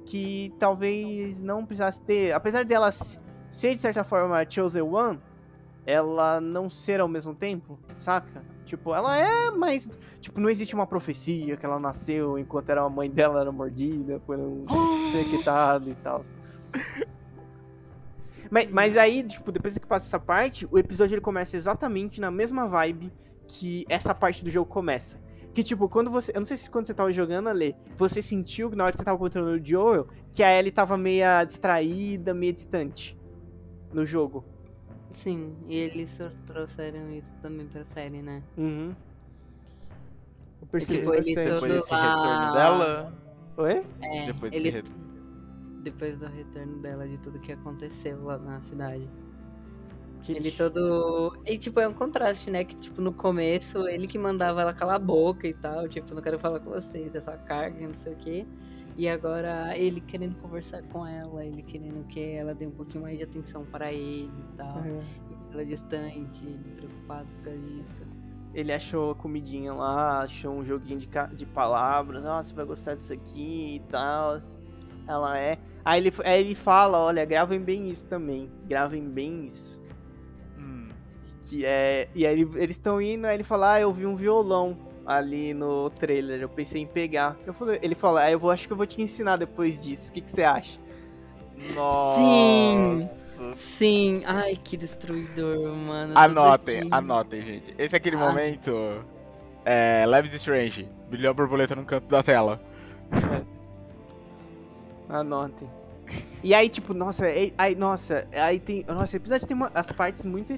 Que talvez não precisasse ter. Apesar dela ser, de certa forma, a Chosen One, ela não ser ao mesmo tempo, saca? Tipo, ela é, mas. Tipo, não existe uma profecia que ela nasceu enquanto era a mãe dela era mordida por um (gasps) infectado e tal. Mas, mas aí, tipo, depois que passa essa parte, o episódio ele começa exatamente na mesma vibe que essa parte do jogo começa. Que, tipo, quando você. Eu não sei se quando você tava jogando, Ale, você sentiu que na hora que você tava controlando o Joel, que a Ellie tava meia distraída, meio distante no jogo. Sim, e eles só trouxeram isso também pra série, né? Uhum. Eu percebi tipo, ele bastante. todo Depois desse lá- retorno dela. Oi? É, Depois ele... desse Depois do retorno dela, de tudo que aconteceu lá na cidade. Que Ele todo. E tipo, é um contraste, né? Que tipo, no começo, ele que mandava ela calar a boca e tal. Tipo, não quero falar com vocês, essa carga, não sei o quê. E agora ele querendo conversar com ela, ele querendo que ela dê um pouquinho mais de atenção para ele e tal. É. Ela distante, ele preocupado causa disso. Ele achou a comidinha lá, achou um joguinho de, de palavras. Ah, você vai gostar disso aqui e tal. Ela é. Aí ele, aí ele fala: olha, gravem bem isso também. Gravem bem isso. Que é. E aí ele- eles estão indo, aí ele fala: Ah, eu vi um violão ali no trailer. Eu pensei em pegar. Eu falei, ele fala: Ah, eu vou, acho que eu vou te ensinar depois disso. O que, que você acha? Nossa. Sim! Sim! Ai, que destruidor, mano. Anotem, anotem, gente. Esse é aquele Ah. momento. É. Leves Strange. Brilhou a borboleta no canto da tela. Anotem. E aí, tipo, nossa, é- aí, nossa, aí tem. Nossa, o episódio tem uma, as partes muito.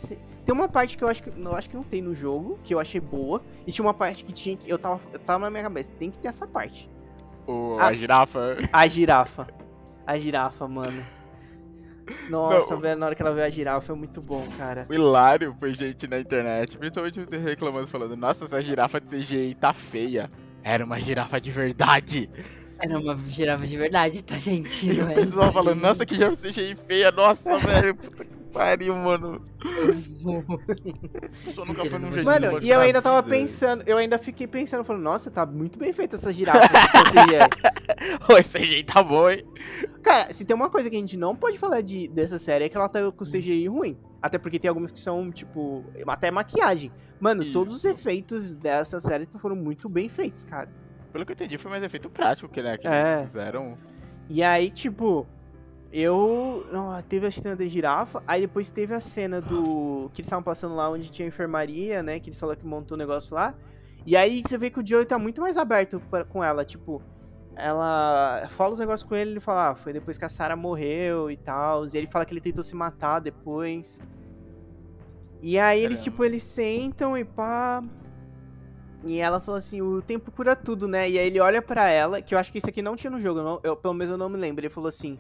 Tem uma parte que eu acho que. Eu acho que não tem no jogo, que eu achei boa. E tinha uma parte que tinha que. Eu tava, eu tava na minha cabeça, tem que ter essa parte. Ah. A girafa. A girafa. A girafa, mano. Nossa, Não. velho, na hora que ela vê a girafa é muito bom, cara. O hilário foi gente na internet, principalmente reclamando, falando: Nossa, essa girafa de CGI tá feia. Era uma girafa de verdade. Era uma girafa de verdade, tá, gente? E (laughs) Não o é pessoal falando: Nossa, que girafa CGI feia. Nossa, velho. Puta que pariu, mano. (laughs) Só nunca foi num Mano, e eu ainda tava pensando, eu ainda fiquei pensando, falando, nossa, tá muito bem feita essa girafa. CGI. (laughs) Ô, esse CGI tá bom, hein? Cara, se tem uma coisa que a gente não pode falar de, dessa série é que ela tá com CGI ruim. Até porque tem algumas que são, tipo, até maquiagem. Mano, todos os Isso. efeitos dessa série foram muito bem feitos, cara. Pelo que eu entendi, foi mais efeito prático que, né, que É. eles fizeram. E aí, tipo, eu. Não, teve a cena da girafa, aí depois teve a cena do. Que eles estavam passando lá onde tinha a enfermaria, né? Que eles falaram que montou o negócio lá. E aí você vê que o Joey tá muito mais aberto pra- com ela, tipo. Ela fala os negócios com ele, ele fala, ah, foi depois que a Sarah morreu e tal. E ele fala que ele tentou se matar depois. E aí eles, Caramba. tipo, eles sentam e pá. E ela falou assim, o tempo cura tudo, né? E aí ele olha pra ela, que eu acho que isso aqui não tinha no jogo, eu não- eu, pelo menos eu não me lembro. Ele falou assim,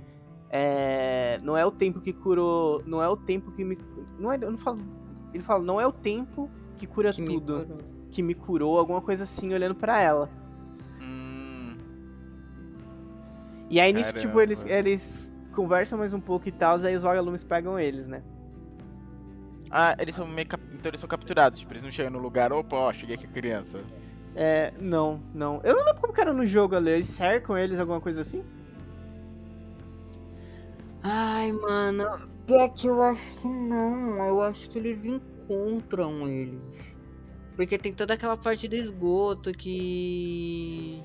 é, não é o tempo que curou, não é o tempo que me, não é, eu não falo, ele fala, não é o tempo que cura Que me tudo, curou. que me curou, alguma coisa assim, olhando pra ela. Hum. E aí nisso, tipo, Caramba. eles, eles conversam mais um pouco e tal, aí os vagalumes pegam eles, né? Ah, eles são meio cap... Então eles são capturados, tipo, eles não chegam no lugar, opa, ó, cheguei aqui a criança. É, não, não. Eu não lembro como que era no jogo ali, eles cercam eles, alguma coisa assim? Ai, mano. Pior que eu acho que não. Eu acho que eles encontram eles. Porque tem toda aquela parte do esgoto que.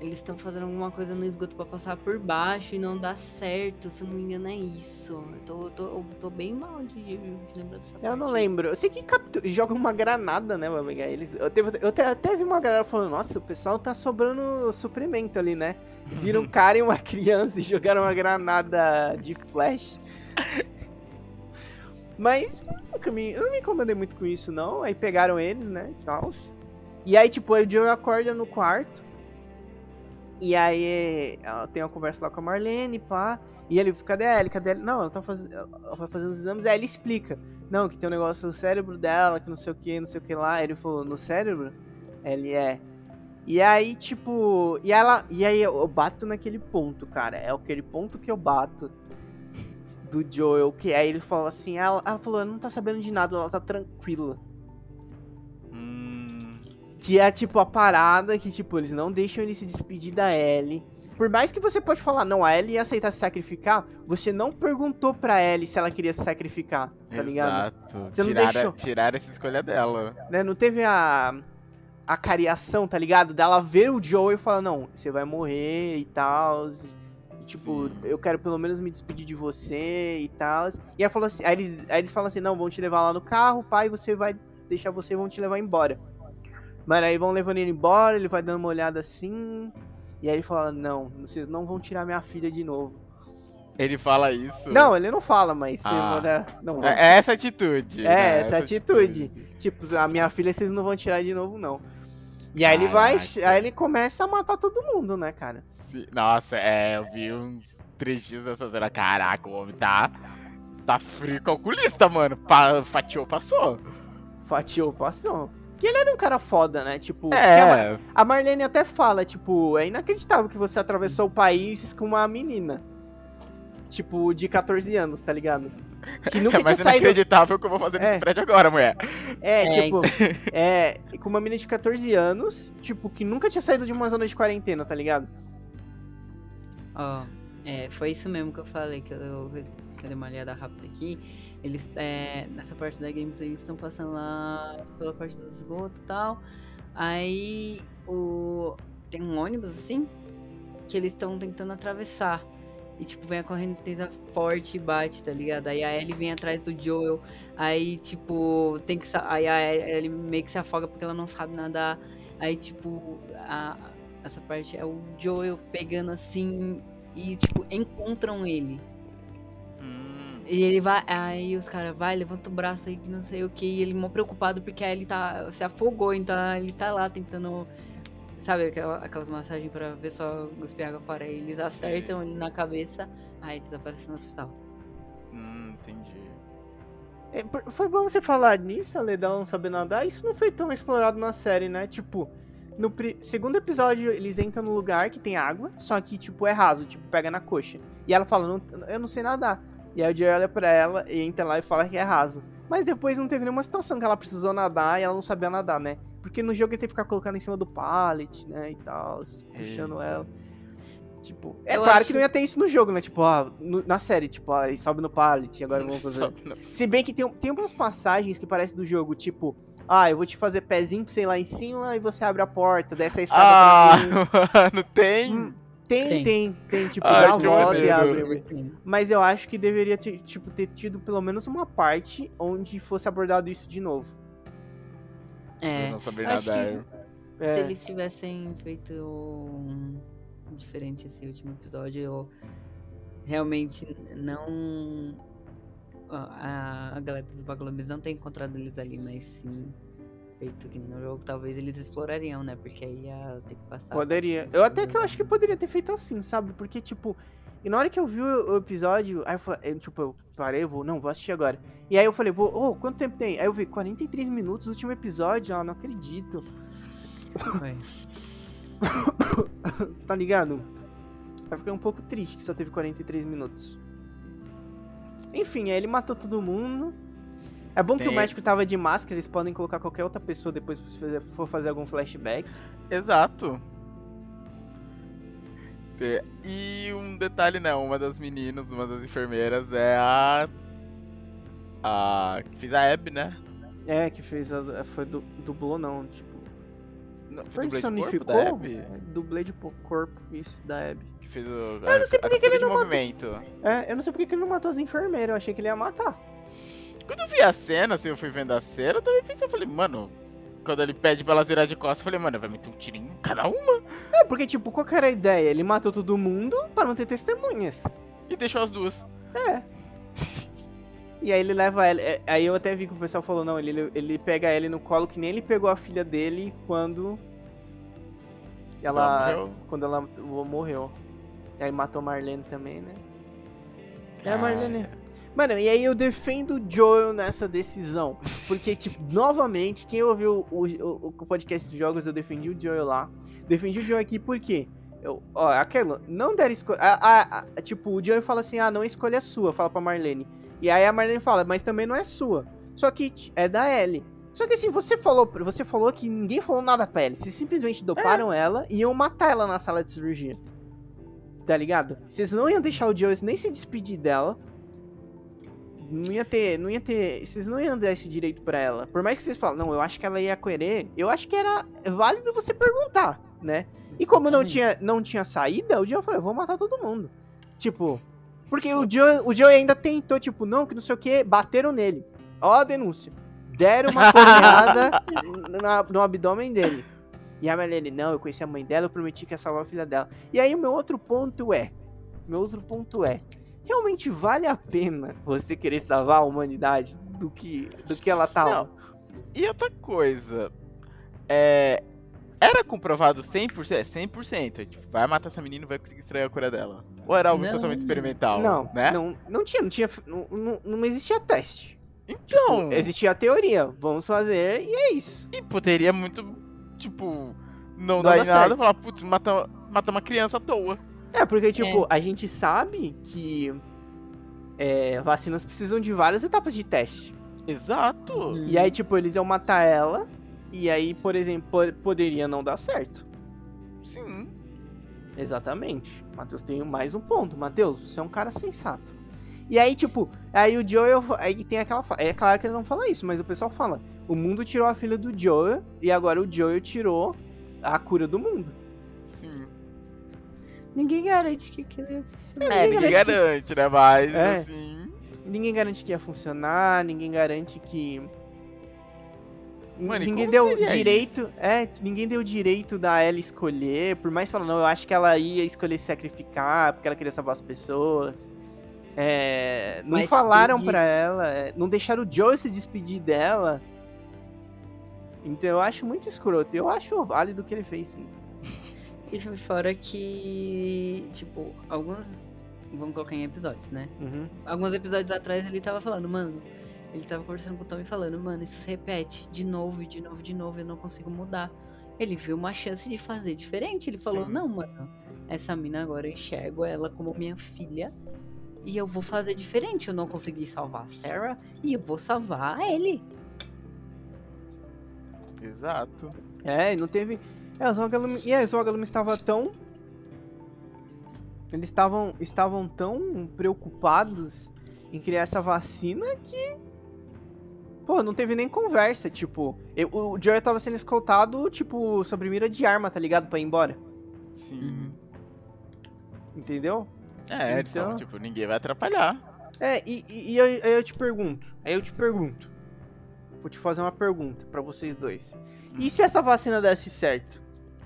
Eles estão fazendo alguma coisa no esgoto pra passar por baixo e não dá certo. Se eu não me engano, é isso. Eu tô, tô, eu tô bem mal de, de lembrar dessa parte. Eu não lembro. Eu sei que captu- joga uma granada, né, pegar eles. Eu, teve, eu até, até vi uma galera falando, nossa, o pessoal tá sobrando suprimento ali, né? Viram um (laughs) cara e uma criança e jogaram uma granada de flash. Mas, me, eu não me incomodei muito com isso, não. Aí pegaram eles, né, e tal. E aí, tipo, o Joe acorda no quarto. E aí ela tem uma conversa lá com a Marlene, pá. E ele, cadê a Ellie? Cadê a Ellie? Não, ela tá ela vai fazendo os exames. Aí ele explica. Não, que tem um negócio no cérebro dela, que não sei o que, não sei o que lá. Ele falou, no cérebro? Ele é. E aí, tipo. E ela. E aí eu bato naquele ponto, cara. É aquele ponto que eu bato do Joel. Que aí ele falou assim, ela, ela falou, ela não tá sabendo de nada, ela tá tranquila. Que é tipo a parada que, tipo, eles não deixam ele se despedir da Ellie. Por mais que você pode falar, não, a Ellie ia aceitar se sacrificar, você não perguntou pra Ellie se ela queria se sacrificar, tá ligado? Exato. Você não tiraram, deixou. tiraram essa escolha dela. Né? Não teve a. A cariação, tá ligado? Dela ver o Joel e falar, não, você vai morrer e tal. E, tipo, Sim. eu quero pelo menos me despedir de você e tal. E ela falou assim, aí eles, aí eles falam assim, não, vão te levar lá no carro, pai, você vai deixar você e vão te levar embora. Mano, aí vão levando ele embora, ele vai dando uma olhada assim. E aí ele fala, não, vocês não vão tirar minha filha de novo. Ele fala isso. Não, ele não fala, mas Ah. olha, não É é essa atitude. é, né? essa atitude. Tipo, a minha filha vocês não vão tirar de novo, não. E aí ele vai. Aí ele começa a matar todo mundo, né, cara? Nossa, é, eu vi uns trechos dessa cena. Caraca, o homem tá. Tá frio calculista, mano. Pa, fatiou, passou. Fatiou, passou. Que ele era um cara foda, né? Tipo, a, É. a Marlene até fala, tipo, é inacreditável que você atravessou o país com uma menina. Tipo, de 14 anos, tá ligado? Que nunca é tinha mais saído. inacreditável que eu vou fazer É. nesse prédio agora, mulher. É, É, tipo, (laughs) é, com uma menina de 14 anos, tipo, que nunca tinha saído de uma zona de quarentena, tá ligado? Ó, é, foi isso mesmo que eu falei, que eu, que eu dei uma olhada rápida aqui. Eles, é, nessa parte da gameplay, eles estão passando lá pela parte do esgoto e tal. Aí, o, tem um ônibus, assim, que eles estão tentando atravessar. E, tipo, vem a correnteza forte e bate, tá ligado? Aí a Ellie vem atrás do Joel. Aí, tipo, tem que... Aí a Ellie meio que se afoga porque ela não sabe nadar. Aí, tipo, a, essa parte é o Joel pegando assim e, tipo, encontram ele. E ele vai, aí os caras vai, levanta o braço aí que não sei o que, e ele mó preocupado porque aí ele tá, se afogou, então ele tá lá tentando, sabe, aquela- aquelas massagens pra ver só cuspir água fora, aí eles acertam ele na cabeça, aí desaparece no hospital. hum, entendi. É, foi bom você falar nisso, Ale, dela não saber nadar. Isso não foi tão explorado na série, né? Tipo, no pri- segundo episódio, eles entram no lugar que tem água, só que, tipo, é raso, tipo, pega na coxa. E ela fala, não, eu não sei nadar. E aí o Joey olha pra ela e entra lá e fala que é raso. Mas depois não teve nenhuma situação que ela precisou nadar e ela não sabia nadar, né? Porque no jogo ele tem que ficar colocando em cima do pallet, né? E tal, puxando ela. Tipo, é Eu claro acho- que não ia ter isso no jogo, né? Tipo, ó, no- na série, tipo, ó, ele sobe no pallet, agora (laughs) vamos fazer. Não. Se bem que tem, tem umas passagens que parecem do jogo, tipo, ah, eu vou te fazer pezinho pra você ir lá em cima e você abre a porta, desce a escada Ah, pra mim. (laughs) mano, tem. Tem, tem, Tem. tem, tipo, Ai, dá volta e abre. Mas eu acho que deveria ter, tipo, ter tido pelo menos uma parte onde fosse abordado isso de novo. Eu É, não sabia acho que-. É, se eles tivessem feito um diferente esse último episódio, eu realmente não. A, a galera dos vagalumes não tem encontrado eles ali, mas sim feito que no jogo, talvez eles explorariam, né? Porque aí ia ter que passar. Poderia. Eu até que eu acho que poderia ter feito assim, sabe? Porque, tipo, e na hora que eu vi o, episódio, aí eu falei, tipo, eu parei, eu vou, não, vou assistir agora. E aí eu falei, vou, oh, quanto tempo tem? Aí eu vi, 43 minutos, último episódio, ah, não acredito. (laughs) Tá ligado? Eu fiquei um pouco triste que só teve 43 minutos. Enfim, aí ele matou todo mundo. É bom que o médico tava de máscara, eles podem colocar qualquer outra pessoa depois se for fazer algum flashback. Exato. É, E um detalhe, né? Uma das meninas, uma das enfermeiras é a. A. que fez a Abby, né? É, que fez a. Foi du, dublou não, tipo. Não, foi dublê de corpo Personificou? É, dublê de po- corpo, isso, da Abby. Que fez o. Eu não sei por que ele não matou. É, eu não sei porque que ele não matou as enfermeiras, eu achei que ele ia matar. Quando eu vi a cena, assim, eu fui vendo a cena, eu também pensei, eu falei, mano. Quando ele pede pra ela virar de costas, eu falei, mano, vai meter um tirinho em cada uma. É, porque, tipo, qual que era a ideia? Ele matou todo mundo pra não ter testemunhas. E deixou as duas. E aí ele leva ela. é, Aí eu até vi que o pessoal falou, não, ele, ele pega ela no colo que nem ele pegou a filha dele quando. Ela. Quando ela morreu. Aí matou a Marlene também, né? É a Ah, Marlene. Mano, e aí eu defendo o Joel nessa decisão. Porque, tipo, novamente, quem ouviu o, o, o podcast dos jogos, eu defendi o Joel lá. Defendi o Joel aqui por quê? Eu, ó, aquela, não deram escolha. Tipo, o Joel fala assim: ah, não escolha a sua, fala pra Marlene. E aí a Marlene fala, mas também não é sua. Só que é da Ellie. Só que assim, você falou, você falou que ninguém falou nada pra Ellie. Vocês simplesmente doparam ela e iam matar ela na sala de cirurgia. Tá ligado? Vocês não iam deixar o Joel nem se despedir dela. Não ia ter, não ia ter, vocês não iam dar esse direito pra ela. Por mais que vocês falem, não, eu acho que ela ia querer, eu acho que era válido você perguntar, né? E como não tinha, não tinha saída, o Joe falou, eu vou matar todo mundo. Tipo, porque o Joe, o Joe ainda tentou, tipo, não, que não sei o que, bateram nele. Ó a denúncia. Deram uma porrada (laughs) na- no abdômen dele. E a Marlene, não, eu conheci a mãe dela, eu prometi que ia salvar a filha dela. E aí o meu outro ponto é, meu outro ponto é, realmente vale a pena você querer salvar a humanidade do que, do que ela tá lá? Não. E outra coisa, é. Era comprovado 100%? É 100%. É, tipo, vai matar essa menina e vai conseguir extrair a cura dela. Ou era algo Não. totalmente experimental? Não, né? não, não tinha, não tinha, não, não, não existia teste. Então, Existia a teoria, vamos fazer e é isso. e poderia muito, tipo, não, Não dar em nada certo. e falar, putz, mata, mata uma criança à toa. É, porque, tipo, a gente sabe que é, vacinas precisam de várias etapas de teste. Exato. Hum. E aí, tipo, eles iam matar ela, e aí, por exemplo, po- poderia não dar certo. Sim. Exatamente. Matheus tem mais um ponto. Matheus, você é um cara sensato. E aí, tipo, aí o Joel. Aí tem aquela. É claro que ele não fala isso, mas o pessoal fala: o mundo tirou a filha do Joel, e agora o Joel tirou a cura do mundo. Ninguém garante que aquilo ia funcionar. É, ninguém ninguém garante que- garante, né? Mas, É. assim. Ninguém garante que ia funcionar, ninguém garante que. Mano, e ninguém deu direito. É, ninguém deu direito da Ellie escolher. Por mais que fala, não, eu acho que ela ia escolher se sacrificar, porque ela queria salvar as pessoas. É, não Mas falaram pra ela, é, não deixaram o Joe se despedir dela. Então eu acho muito escroto. Eu acho válido o que ele fez, sim. E fora que, tipo, alguns. Vamos colocar em episódios, né? Uhum. Alguns episódios atrás ele tava falando, mano. Ele tava conversando com o Tom e falando, mano, isso se repete de novo, e de novo, de novo, eu não consigo mudar. Ele viu uma chance de fazer diferente. Ele falou, Sim. não, mano, essa mina agora eu enxergo ela como minha filha. E eu vou fazer diferente. Eu não consegui salvar a Sarah e eu vou salvar ele. Exato. É, e não teve. É. E aí, os Rogalum estava tão. Eles estavam estavam tão preocupados em criar essa vacina que. Pô, não teve nem conversa, tipo. eu- o Joey tava sendo escoltado, tipo, sobre mira de arma, tá ligado? Pra ir embora. Sim. Entendeu? É, eles Então- falam, tipo, ninguém vai atrapalhar. É, e, e, e eu, aí eu te pergunto. Aí eu te pergunto. Vou te fazer uma pergunta pra vocês dois. E se essa vacina desse certo?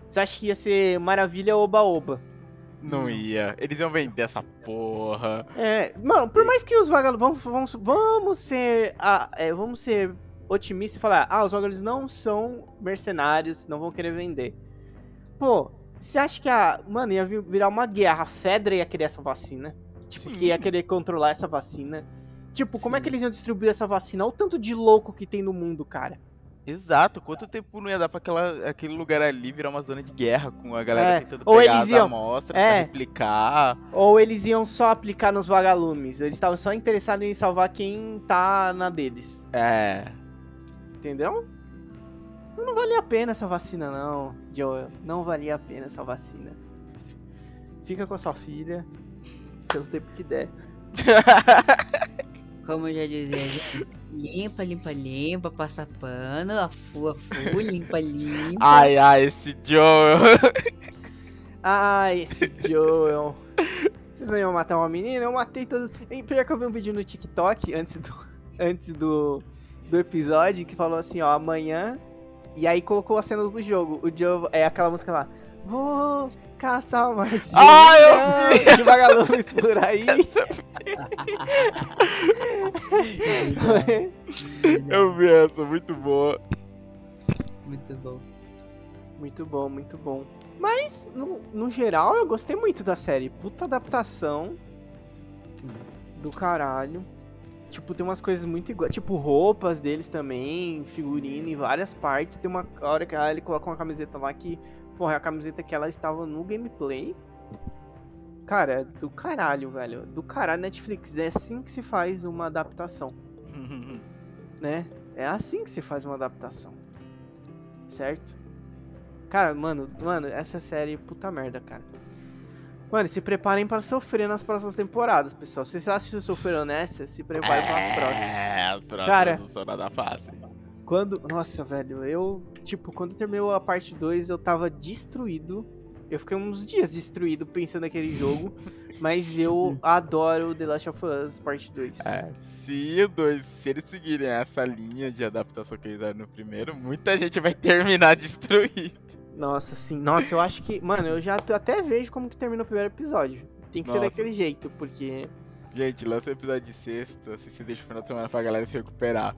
Você acha que ia ser maravilha oba-oba? Não Não. ia. Eles iam vender essa porra. É, mano, por mais que os vagalumes. Vamos, vamos, vamos ser. ah, é, vamos ser otimistas e falar: ah, os vagalumes não são mercenários, não vão querer vender. Pô, você acha que a. Mano, ia vir- virar uma guerra. A Fedra ia querer essa vacina. Tipo, que Sim. ia querer controlar essa vacina. Tipo, como é Sim. que eles iam distribuir essa vacina? Olha o tanto de louco que tem no mundo, cara. Exato. Quanto tempo não ia dar pra aquela, aquele lugar ali virar uma zona de guerra com a galera É, tentando ou pegar as iam- amostras é. pra replicar. Ou eles iam só aplicar nos vagalumes. Eles estavam só interessados em salvar quem tá na deles. É. Entendeu? Não valia a pena essa vacina, não, Joel. Não valia a pena essa vacina. Fica com a sua filha. Pelo tempo que der. (laughs) Como eu já dizia, limpa, limpa, limpa, passa pano, afu, afu, limpa, limpa. Ai, ai, esse Joe. Ah, esse Joel. Vocês não iam matar uma menina? Eu matei todos. E Pior que eu vi um vídeo no TikTok antes do, antes do, do episódio que falou assim: ó, amanhã. E aí colocou as cenas do jogo. O Joe. É aquela música lá. Vou caçar mais de, Ah, eu de vagalumes por aí. (laughs) Eu vi essa, muito boa. Muito bom. Muito bom, muito bom. Mas, no, no geral, eu gostei muito da série. Puta adaptação Sim. do caralho. Tipo, tem umas coisas muito iguais. Tipo, roupas deles também, figurino em várias partes. Tem uma hora que a Ellie coloca uma camiseta lá que, porra, é a camiseta que ela estava no gameplay. Cara, é do caralho, velho. Do caralho, Netflix. É assim que se faz uma adaptação, (laughs) né? É assim que se faz uma adaptação. Certo? Cara, mano, mano, essa série, puta merda, cara. Mano, se preparem para sofrer nas próximas temporadas, pessoal. Se vocês acham que sofreram nessa, se preparem para as próximas. É, as próximas Cara. não são nada fácil. Quando. Nossa, velho, eu. Tipo, quando terminou a parte 2, eu tava destruído. Eu fiquei uns dias destruído pensando naquele jogo. (laughs) Mas eu adoro The Last of Us Parte 2. É, se, o dois, se eles seguirem essa linha de adaptação que eles deram no primeiro, muita gente vai terminar (laughs) destruído. Nossa, sim. Nossa, eu acho que. Mano, eu já até vejo como que termina o primeiro episódio. Tem que ser Nossa. daquele jeito, porque. Gente, lança o episódio de sexta, assim, se deixa o final de semana pra galera se recuperar.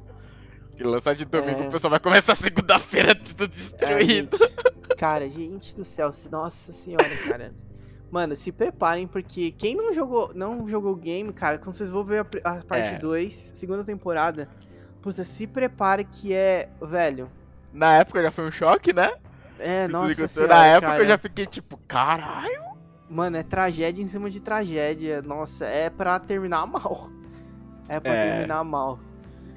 Lançar de domingo É. o pessoal vai começar segunda-feira tudo É, destruído. gente, cara, gente do céu, nossa senhora, cara. Mano, se preparem, porque quem não jogou não jogou o game, cara, quando vocês vão ver a, a parte É. 2, segunda temporada, puta, se prepare que é, velho. Na época já foi um choque, né? É, Tudo nossa senhora, Na época cara. eu já fiquei tipo, caralho. Mano, é tragédia em cima de tragédia. Nossa, é pra terminar (laughs) mal. É pra É. terminar mal.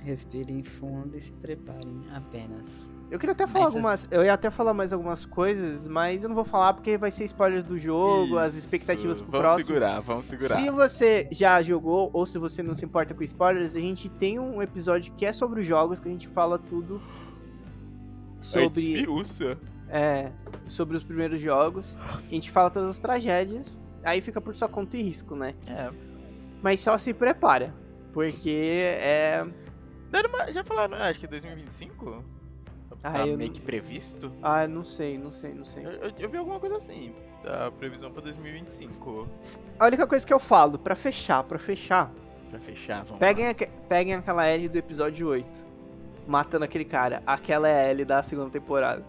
Respirem fundo e se preparem apenas. Eu queria até falar Mas algumas. Eu ia até falar mais algumas coisas, mas eu não vou falar porque vai ser spoiler do jogo, as expectativas pro vamos próximo. segurar, vamos segurar. Se você já jogou ou se você não se importa com spoilers, a gente tem um episódio que é sobre os jogos, que a gente fala tudo sobre, é, sobre os primeiros jogos. A gente fala todas as tragédias, aí fica por sua conta e risco, né? É. Mas só se prepara, porque é. Uma- Já falaram, né? acho que 2025? Ah, tá eu meio não- que previsto. Ah, não sei, não sei, não sei. Eu, eu- eu vi alguma coisa assim. A previsão pra 2025. A única coisa que eu falo, pra fechar, pra fechar, Pra fechar, vamos peguem, lá. aque- peguem aquela L do episódio 8, matando aquele cara. Aquela é a L da segunda temporada.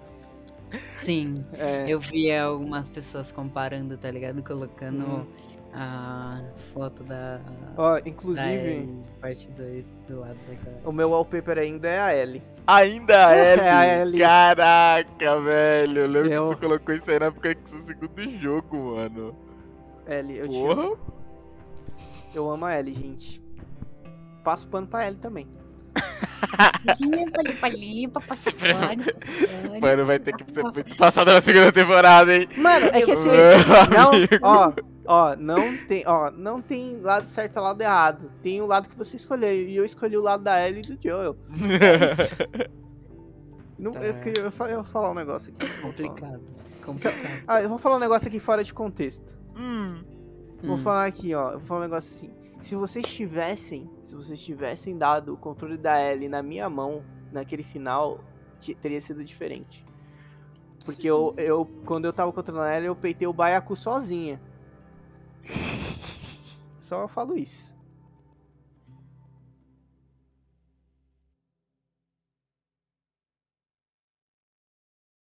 Sim, É, eu vi algumas pessoas comparando, tá ligado? Colocando Uhum. A foto da, Ó, da inclusive, Ellie, parte 2 do lado daquela. o meu wallpaper ainda é a L. Ainda é, (laughs) É a Ellie. Caraca, velho. Eu lembro Eu- que tu colocou isso aí na época que do segundo jogo, mano. L, eu te Porra. amo. Eu amo a L, gente. Passo pano pra L também. Limpa, limpa, limpa, passa (laughs) pano. Mano, vai ter que ser muito passado na segunda temporada, hein? Mano, é que assim, não, ó, ó, não tem, ó, não tem lado certo e lado errado. Tem o lado que você escolheu e eu escolhi o lado da Ellie e do Joel. É. (laughs) Não, Tá. eu, queria- eu, eu vou falar um negócio aqui. Complicado. Complicado. Ah, eu vou falar um negócio aqui fora de contexto. Hum. Vou Hum. falar aqui, ó. Eu vou falar um negócio assim. Se vocês tivessem, se vocês tivessem dado o controle da Ellie na minha mão naquele final, teria sido diferente. Porque eu, eu quando eu tava controlando a Ellie, eu peitei o Baiacu sozinha. Só eu falo isso.